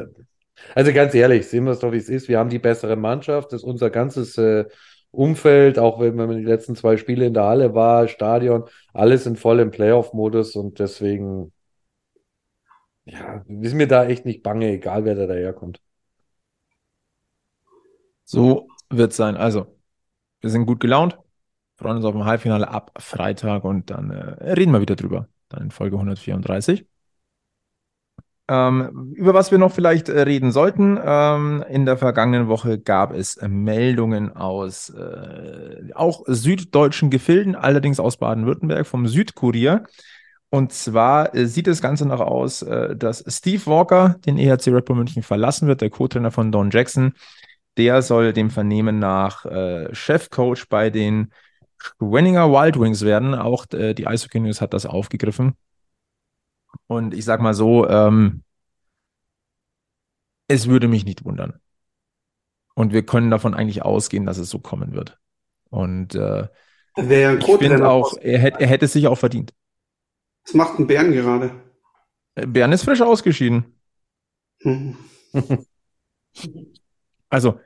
also ganz ehrlich, sehen wir es doch, wie es ist. Wir haben die bessere Mannschaft, das ist unser ganzes äh, Umfeld, auch wenn man die letzten zwei Spiele in der Halle war, Stadion, alles in vollem Playoff-Modus und deswegen, ja, ist mir da echt nicht bange, egal wer da daherkommt. So wird es sein. Also, wir sind gut gelaunt, freuen uns auf ein Halbfinale ab Freitag und dann äh, reden wir wieder drüber. Dann in Folge 134. Ähm, über was wir noch vielleicht äh, reden sollten. Ähm, in der vergangenen Woche gab es äh, Meldungen aus äh, auch süddeutschen Gefilden, allerdings aus Baden-Württemberg vom Südkurier. Und zwar äh, sieht das Ganze noch aus, äh, dass Steve Walker den EHC Red Bull München verlassen wird, der Co-Trainer von Don Jackson. Der soll dem Vernehmen nach äh, Chefcoach bei den Schwenninger Wild Wings werden. Auch die Eishockey News hat das aufgegriffen. Und ich sag mal so, ähm, es würde mich nicht wundern. Und wir können davon eigentlich ausgehen, dass es so kommen wird. Und äh, ich finde auch, er, hätte, er hätte es sich auch verdient. Was macht ein Bern gerade? Äh, Bern ist frisch ausgeschieden. Hm. also,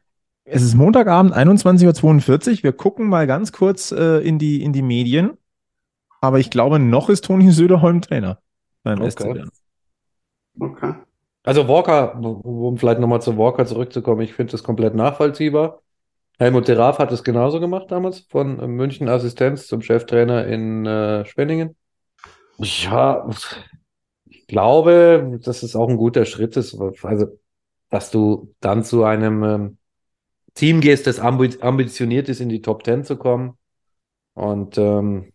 es ist Montagabend, 21.42 Uhr. Wir gucken mal ganz kurz äh, in, die, in die Medien. Aber ich glaube, noch ist Toni Söderholm Trainer beim okay. SC Okay. Also Walker, um vielleicht nochmal zu Walker zurückzukommen, ich finde das komplett nachvollziehbar. Helmut de Raaf hat es genauso gemacht damals, von München Assistenz zum Cheftrainer in äh, Spenningen. Ja, ich glaube, dass es auch ein guter Schritt ist, also dass du dann zu einem ähm, Team gehst, das ambitioniert ist, in die Top Ten zu kommen. Und ähm,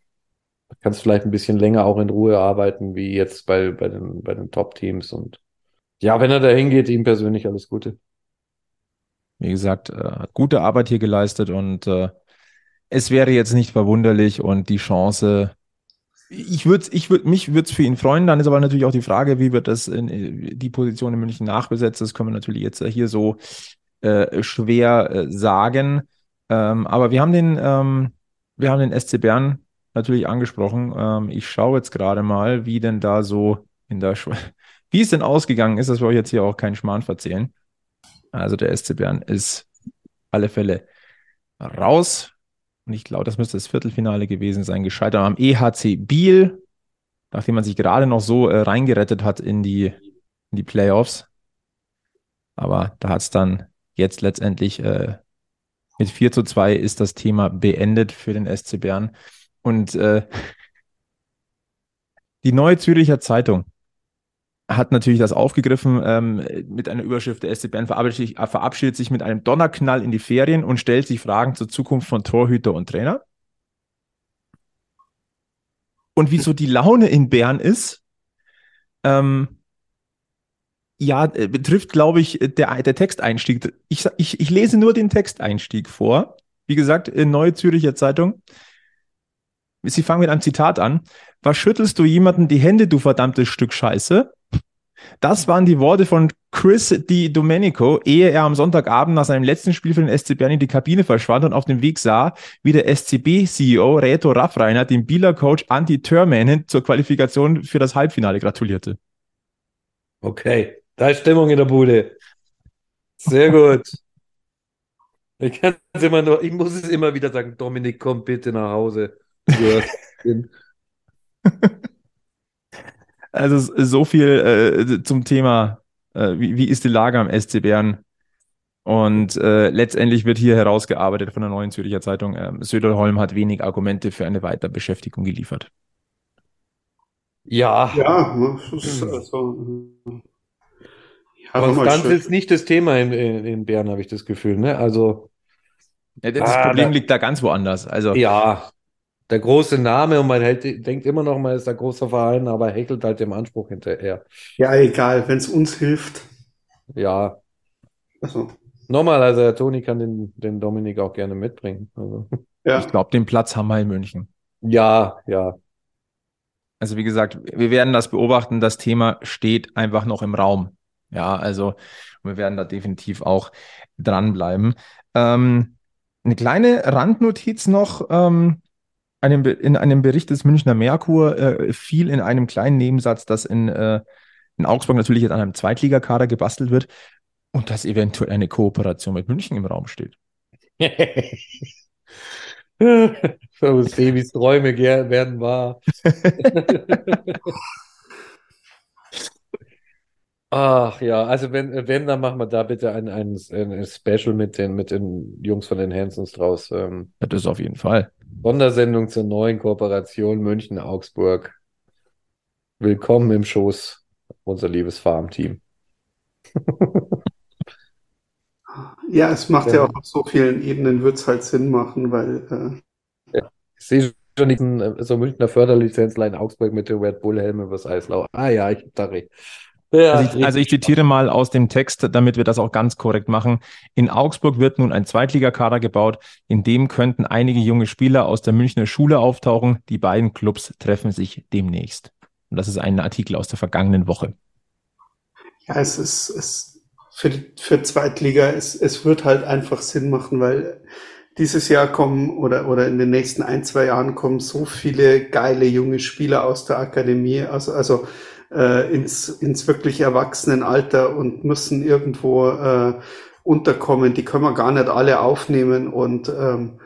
kannst vielleicht ein bisschen länger auch in Ruhe arbeiten, wie jetzt bei, bei den, bei den Top-Teams. Und ja, wenn er da hingeht, ihm persönlich alles Gute. Wie gesagt, äh, gute Arbeit hier geleistet und äh, es wäre jetzt nicht verwunderlich und die Chance, ich würde, ich würde, mich würde es für ihn freuen. Dann ist aber natürlich auch die Frage, wie wird das in die Position in München nachbesetzt? Das können wir natürlich jetzt hier so äh, schwer äh, sagen. Ähm, aber wir haben den, ähm, wir haben den SC Bern natürlich angesprochen. Ähm, ich schaue jetzt gerade mal, wie denn da so in der, Sch wie es denn ausgegangen ist, dass wir euch jetzt hier auch keinen Schmarrn verzählen. Also der SC Bern ist alle Fälle raus. Und ich glaube, das müsste das Viertelfinale gewesen sein. Gescheitert am EHC Biel, nachdem man sich gerade noch so äh, reingerettet hat in die, in die Playoffs. Aber da hat es dann jetzt letztendlich äh, mit 4 zu 2 ist das Thema beendet für den SC Bern. Und äh, die Neue Züricher Zeitung hat natürlich das aufgegriffen ähm, mit einer Überschrift, der SC Bern verabschiedet, verabschiedet sich mit einem Donnerknall in die Ferien und stellt sich Fragen zur Zukunft von Torhüter und Trainer. Und wieso die Laune in Bern ist, ähm, ja, äh, betrifft, glaube ich, der, der Texteinstieg. Ich, ich, ich lese nur den Texteinstieg vor. Wie gesagt, Neue Züricher Zeitung. Sie fangen mit einem Zitat an. Was schüttelst du jemanden die Hände, du verdammtes Stück Scheiße? Das waren die Worte von Chris Di Domenico, ehe er am Sonntagabend nach seinem letzten Spiel für den SC Bern in die Kabine verschwand und auf dem Weg sah, wie der SCB-CEO Reto Raffreiner dem Bieler Coach Anti Törmänen zur Qualifikation für das Halbfinale gratulierte. Okay, da ist Stimmung in der Bude. Sehr gut. Ich nur, ich muss es immer wieder sagen, Dominik, komm bitte nach Hause. also so viel äh, zum Thema, äh, wie, wie, ist die Lage am SC Bern? Und äh, letztendlich wird hier herausgearbeitet von der Neuen Zürcher Zeitung, äh, Söderholm hat wenig Argumente für eine Weiterbeschäftigung geliefert. Ja. Ja, das ist also, ja, Konstanz ist nicht das Thema in, in, in Bern, habe ich das Gefühl. Ne? Also, ja, das ah, Problem da, liegt da ganz woanders. Also, ja, der große Name und man hält, denkt immer noch mal, ist ein großer Verein, aber hechelt halt dem Anspruch hinterher. Ja, egal, wenn es uns hilft. Ja. Also. Nochmal, also der Toni kann den, den Dominik auch gerne mitbringen. Also. Ja. Ich glaube, den Platz haben wir in München. Ja, ja. Also wie gesagt, wir werden das beobachten. Das Thema steht einfach noch im Raum. Ja, also wir werden da definitiv auch dranbleiben. Ähm, eine kleine Randnotiz noch. Ähm, einem, in einem Bericht des Münchner Merkur äh, fiel in einem kleinen Nebensatz, dass in äh, in Augsburg natürlich jetzt an einem Zweitligakader gebastelt wird und dass eventuell eine Kooperation mit München im Raum steht. so, Sebis Träume werden wahr. Ach ja, also wenn, wenn, dann machen wir da bitte ein, ein, ein Special mit den, mit den Jungs von den Hansons draus. Ähm, Das auf jeden Fall. Sondersendung zur neuen Kooperation München-Augsburg. Willkommen im Schoß, unser liebes Farmteam. Ja, es macht ja Ja. auch auf so vielen Ebenen, wird es halt Sinn machen, weil äh, Ich sehe schon diesen, äh, so Münchner Förderlizenzler in Augsburg mit dem Red Bull-Helm übers Eislau. Ah ja, ich dachte. Ja, Also ich, also ich zitiere mal aus dem Text, damit wir das auch ganz korrekt machen. In Augsburg wird nun ein Zweitligakader gebaut, in dem könnten einige junge Spieler aus der Münchner Schule auftauchen. Die beiden Clubs treffen sich demnächst. Und das ist ein Artikel aus der vergangenen Woche. ja, es ist es für, die- für Zweitliga, es, es wird halt einfach Sinn machen, weil dieses Jahr kommen oder, oder in den nächsten ein, zwei Jahren kommen so viele geile junge Spieler aus der Akademie, also, also äh, ins, ins wirklich Erwachsenenalter und müssen irgendwo äh, unterkommen. Die können wir gar nicht alle aufnehmen und ähm,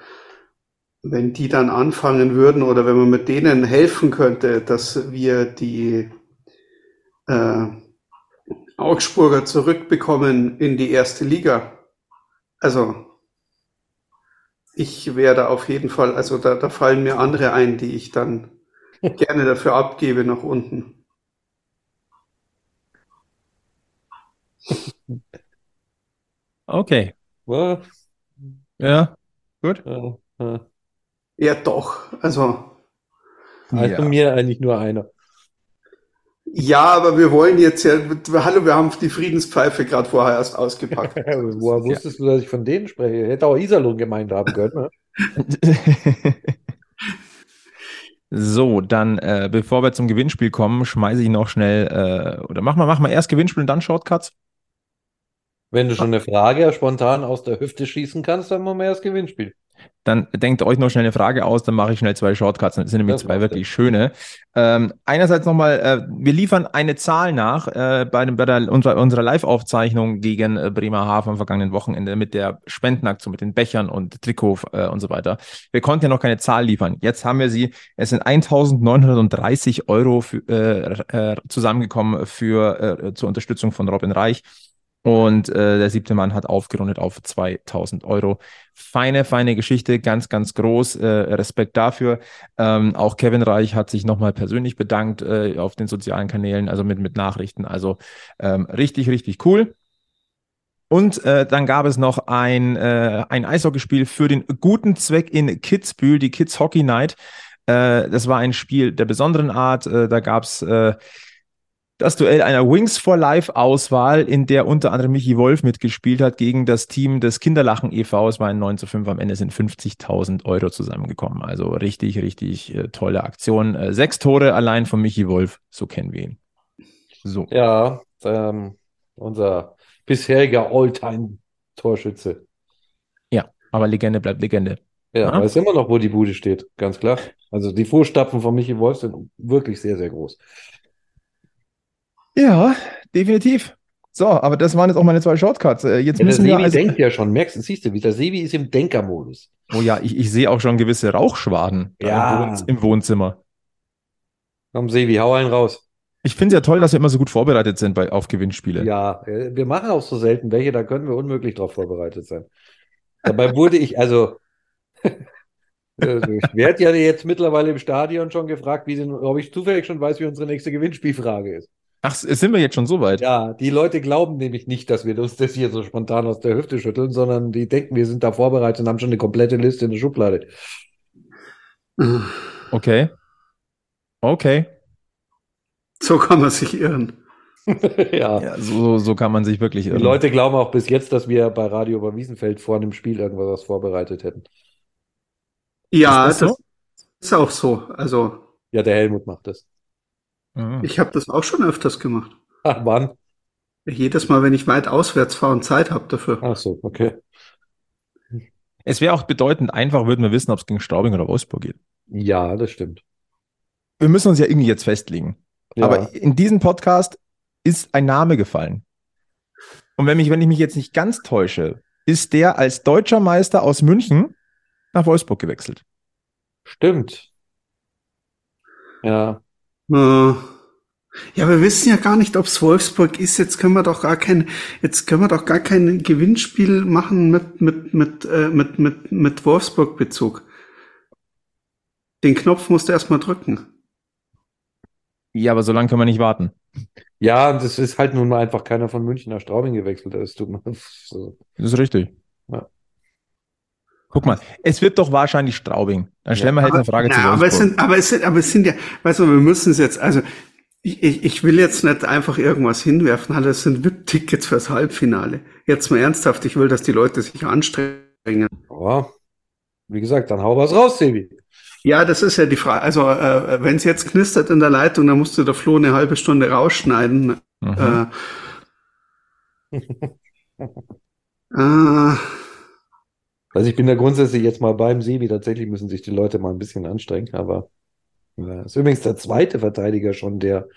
wenn die dann anfangen würden oder wenn man mit denen helfen könnte, dass wir die äh, Augsburger zurückbekommen in die erste Liga. Also ich werde auf jeden Fall, also da, da fallen mir andere ein, die ich dann gerne dafür abgebe nach unten. Okay. Was? Ja, gut. Ja, ja. Ja, doch. Also Also Ja. mir eigentlich nur einer. ja, aber wir wollen jetzt ja, hallo, wir haben die Friedenspfeife gerade vorher erst ausgepackt. Woher wusstest du, dass ich von denen spreche? Hätte auch Iserlohn gemeint haben können. Ne? So, dann, äh, bevor wir zum Gewinnspiel kommen, schmeiße ich noch schnell, äh, oder mach mal, mach mal erst Gewinnspiel und dann Shortcuts. Wenn du schon eine Frage spontan aus der Hüfte schießen kannst, dann machen wir erst Gewinnspiel. Dann denkt euch noch schnell eine Frage aus, dann mache ich schnell zwei Shortcuts. Das sind nämlich Das zwei wirklich schöne. Ähm, einerseits nochmal, äh, wir liefern eine Zahl nach äh, bei, dem, bei der, unserer, unserer Live-Aufzeichnung gegen äh, Bremerhaven am vergangenen Wochenende mit der Spendenaktion, mit den Bechern und Trikot äh, und so weiter. Wir konnten ja noch keine Zahl liefern. Jetzt haben wir sie. Es sind 1930 Euro für, äh, äh, zusammengekommen für, äh, zur Unterstützung von Robin Reich. Und äh, der siebte Mann hat aufgerundet auf 2000 Euro. Feine, feine Geschichte, ganz, ganz groß. Äh, Respekt dafür. Ähm, auch Kevin Reich hat sich nochmal persönlich bedankt äh, auf den sozialen Kanälen, also mit, mit Nachrichten. Also ähm, richtig, richtig cool. Und äh, dann gab es noch ein, äh, ein Eishockeyspiel für den guten Zweck in Kitzbühel, die Kids Hockey Night. Äh, das war ein Spiel der besonderen Art. Äh, da gab es äh, das Duell einer Wings for Life Auswahl, in der unter anderem Michi Wolf mitgespielt hat gegen das Team des Kinderlachen e.V. Es war ein 9 zu 5. Am Ende sind 50.000 Euro zusammengekommen. Also richtig, richtig äh, tolle Aktion. Äh, sechs Tore allein von Michi Wolf. So kennen wir ihn. So. Ja, ähm, unser bisheriger Alltime-Torschütze. Aber Legende bleibt Legende. Ja, Ja. weiß immer noch, wo die Bude steht, ganz klar. Also die Fußstapfen von Michi Wolf sind wirklich sehr, sehr groß. Ja, definitiv. So, aber das waren jetzt auch meine zwei Shortcuts. Äh, Jetzt Ja, der müssen wir also. denkt ja schon, merkst du, siehst du, wie der Sebi ist im Denkermodus. Oh ja, ich, ich sehe auch schon gewisse Rauchschwaden Ja. im, Wohn im Wohnzimmer. Komm, Sebi, hau einen raus. Ich finde es ja toll, dass wir immer so gut vorbereitet sind bei, auf Gewinnspiele. Ja, äh, wir machen auch so selten welche, da können wir unmöglich darauf vorbereitet sein. Dabei wurde ich, also, also ich werde ja jetzt mittlerweile im Stadion schon gefragt, wie ob ich zufällig schon weiß, wie unsere nächste Gewinnspielfrage ist. Ach, sind wir jetzt schon so weit? Ja, die Leute glauben nämlich nicht, dass wir uns das hier so spontan aus der Hüfte schütteln, sondern die denken, wir sind da vorbereitet und haben schon eine komplette Liste in der Schublade. Okay. Okay. So kann man sich irren. Ja. Ja, so, so kann man sich wirklich Die irren. Leute glauben auch bis jetzt, dass wir bei Radio über Wiesenfeld vor einem Spiel irgendwas vorbereitet hätten. Ja, Ist das das, so? ist auch so. Also Ja, der Helmut macht das. Mhm. ich habe das auch schon öfters gemacht. Ach, wann? Jedes Mal, wenn ich weit auswärts fahre und Zeit habe dafür. Ach so, okay. Es wäre auch bedeutend einfach, würden wir wissen, ob es gegen Straubing oder Wolfsburg geht. Ja, das stimmt. Wir müssen uns ja irgendwie jetzt festlegen. Ja. Aber in diesem Podcast ist ein Name gefallen. Und wenn, mich, wenn ich mich jetzt nicht ganz täusche, ist der als deutscher Meister aus München nach Wolfsburg gewechselt. Stimmt. Ja. Äh, Ja, wir wissen ja gar nicht, ob es Wolfsburg ist. Jetzt können wir doch gar kein, jetzt können wir doch gar kein Gewinnspiel machen mit mit mit äh, mit mit mit Wolfsburg-Bezug. Den Knopf musst du erstmal drücken. Ja, aber so lange können wir nicht warten. Ja, und es ist halt nun mal einfach keiner von München nach Straubing gewechselt. Das tut mir so. Das ist richtig. Ja. Guck mal, es wird doch wahrscheinlich Straubing. Dann stellen wir halt eine Frage zu Na, aber es Wolfsburg. sind, aber es sind, aber es sind ja, weißt du, wir müssen es jetzt, also ich, ich, ich will jetzt nicht einfach irgendwas hinwerfen, halt, das sind VIP-Tickets fürs Halbfinale. Jetzt mal ernsthaft, ich will, dass die Leute sich anstrengen. Aber wie gesagt, dann hau was raus, Sebi. Ja, das ist ja die Frage. Also, äh, wenn es jetzt knistert in der Leitung, dann musst du der Flo eine halbe Stunde rausschneiden. Mhm. Äh, äh, Also ich bin da grundsätzlich jetzt mal beim Sebi. Tatsächlich müssen sich die Leute mal ein bisschen anstrengen, aber ja, ist übrigens der zweite Verteidiger schon, der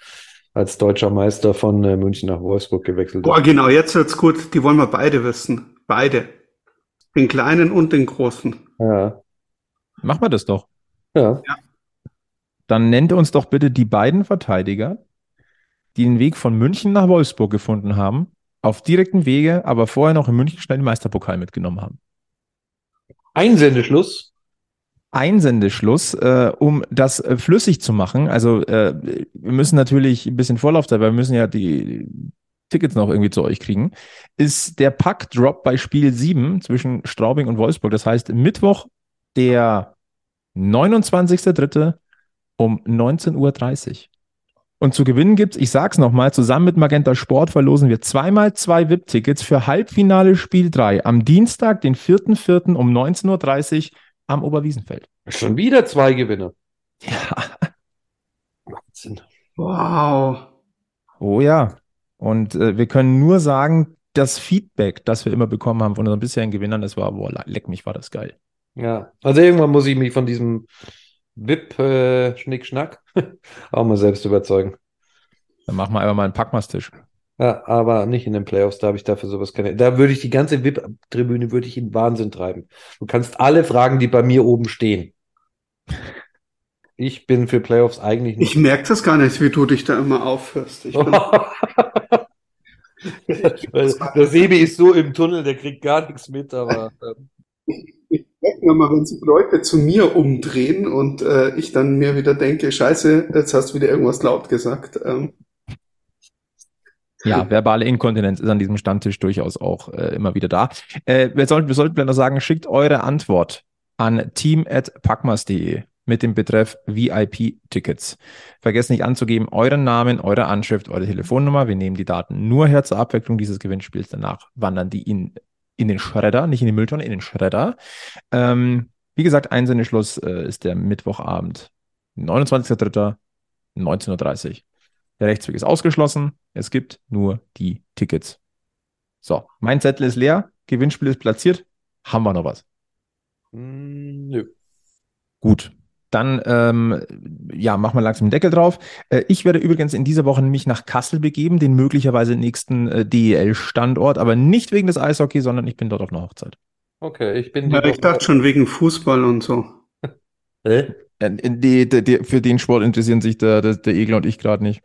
als deutscher Meister von äh, München nach Wolfsburg gewechselt boah, ist. genau, jetzt wird's gut. Die wollen wir beide wissen. Beide. Den kleinen und den großen. Ja, Machen wir das doch. ja. Dann nennt uns doch bitte die beiden Verteidiger, die den Weg von München nach Wolfsburg gefunden haben, auf direkten Wege, aber vorher noch in München schnell den Meisterpokal mitgenommen haben. Einsendeschluss. Einsendeschluss, äh, um das äh, flüssig zu machen. Also äh, wir müssen natürlich ein bisschen Vorlaufzeit, weil wir müssen ja die Tickets noch irgendwie zu euch kriegen, ist der Pack-Drop bei Spiel 7 zwischen Straubing und Wolfsburg. Das heißt Mittwoch, der 29.03. um 19.30 Uhr. Und zu gewinnen gibt's, ich sag's nochmal, zusammen mit Magenta Sport verlosen wir zweimal zwei VIP-Tickets für Halbfinale Spiel 3 am Dienstag, den 4.04. um 19.30 Uhr am Oberwiesenfeld. Schon wieder zwei Gewinner. Ja. Wahnsinn. Wow. Oh ja. Und äh, wir können nur sagen, das Feedback, das wir immer bekommen haben von unseren bisherigen Gewinnern, das war, boah, leck mich, war das geil. Ja, also irgendwann muss ich mich von diesem VIP-Schnickschnack auch mal selbst überzeugen. Dann machen wir einfach mal einen Packmastisch. Ja, aber nicht in den Playoffs, da habe ich dafür sowas keine. Da würde ich die ganze VIP-Tribüne würde ich in Wahnsinn treiben. Du kannst alle fragen, die bei mir oben stehen. Ich bin für Playoffs eigentlich Ich nicht. merke das gar nicht, wie du dich da immer aufhörst. Ich bin, der Sebi ist so im Tunnel, der kriegt gar nichts mit, aber ähm, ich merke mal, wenn sich Leute zu mir umdrehen und äh, ich dann mir wieder denke, scheiße, jetzt hast du wieder irgendwas laut gesagt. Ähm, Ja, verbale Inkontinenz ist an diesem Stammtisch durchaus auch äh, immer wieder da. Äh, wir, sollten, wir sollten vielleicht noch sagen, schickt eure Antwort an team.packmas.de mit dem Betreff VIP-Tickets. Vergesst nicht anzugeben, euren Namen, eure Anschrift, eure Telefonnummer. Wir nehmen die Daten nur her zur Abwicklung dieses Gewinnspiels. Danach wandern die in, in den Schredder, nicht in die Mülltonne, in den Schredder. Ähm, wie gesagt, Einsendeschluss äh, ist der Mittwochabend, 29.03., 19.30 Uhr. Der Rechtsweg ist ausgeschlossen. Es gibt nur die Tickets. So, mein Zettel ist leer. Gewinnspiel ist platziert. Haben wir noch was? mm, nö. Gut. Dann, ähm, ja, machen wir langsam den Deckel drauf. Äh, ich werde übrigens in dieser Woche mich nach Kassel begeben, den möglicherweise nächsten äh, DEL-Standort, aber nicht wegen des Eishockey, sondern ich bin dort auf einer Hochzeit. Okay, ich bin ja, ich dachte schon wegen Fußball und so. Hä? Äh, die, die, die, für den Sport interessieren sich der, der, der Egler und ich gerade nicht.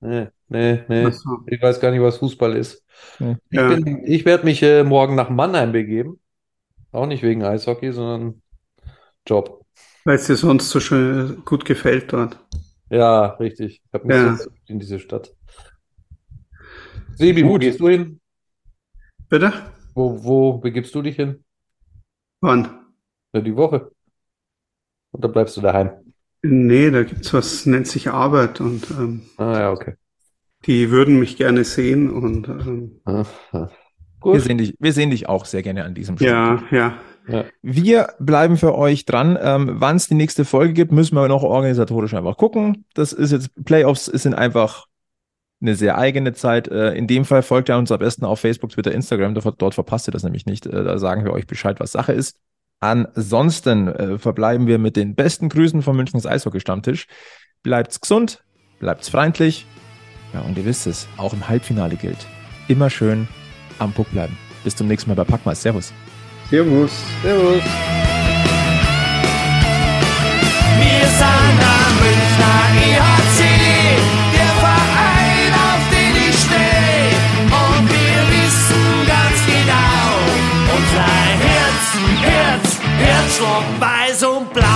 Nee, nee, nee. So. Ich weiß gar nicht, was Fußball ist. Nee. Ich Ja. ich werde mich äh, morgen nach Mannheim begeben. Auch nicht wegen Eishockey, sondern Job. Weil es dir sonst so schön gut gefällt dort. Ja, richtig. Ich habe mich Ja. so in diese Stadt. Sebi, wo Gut. gehst du hin? Bitte? Wo, wo begibst du dich hin? Wann? Ja, die Woche. Oder bleibst du daheim? Nee, da gibt's was, nennt sich Arbeit und ähm, Ah, ja, okay. die würden mich gerne sehen und ähm, ah. Wir Gut. sehen dich, wir sehen dich auch sehr gerne an diesem ja, ja. Wir bleiben für euch dran. Ähm, Wann es die nächste Folge gibt, müssen wir noch organisatorisch einfach gucken. Das ist jetzt, Playoffs sind einfach eine sehr eigene Zeit. Äh, in dem Fall folgt ihr uns am besten auf Facebook, Twitter, Instagram. Dort, dort verpasst ihr das nämlich nicht. Äh, da sagen wir euch Bescheid, was Sache ist. Ansonsten äh, verbleiben wir mit den besten Grüßen vom Münchens Eishockey-Stammtisch. Bleibt's gesund, bleibt's freundlich Ja, und ihr wisst es, auch im Halbfinale gilt. Immer schön am Puck bleiben. Bis zum nächsten Mal bei Packmas. Servus. Servus. Servus. Wir sind am Münchner EHC, der Verein, auf den ich stehe. Und wir wissen ganz genau, unser Herz, Herz, Herzschlag weiß und blau.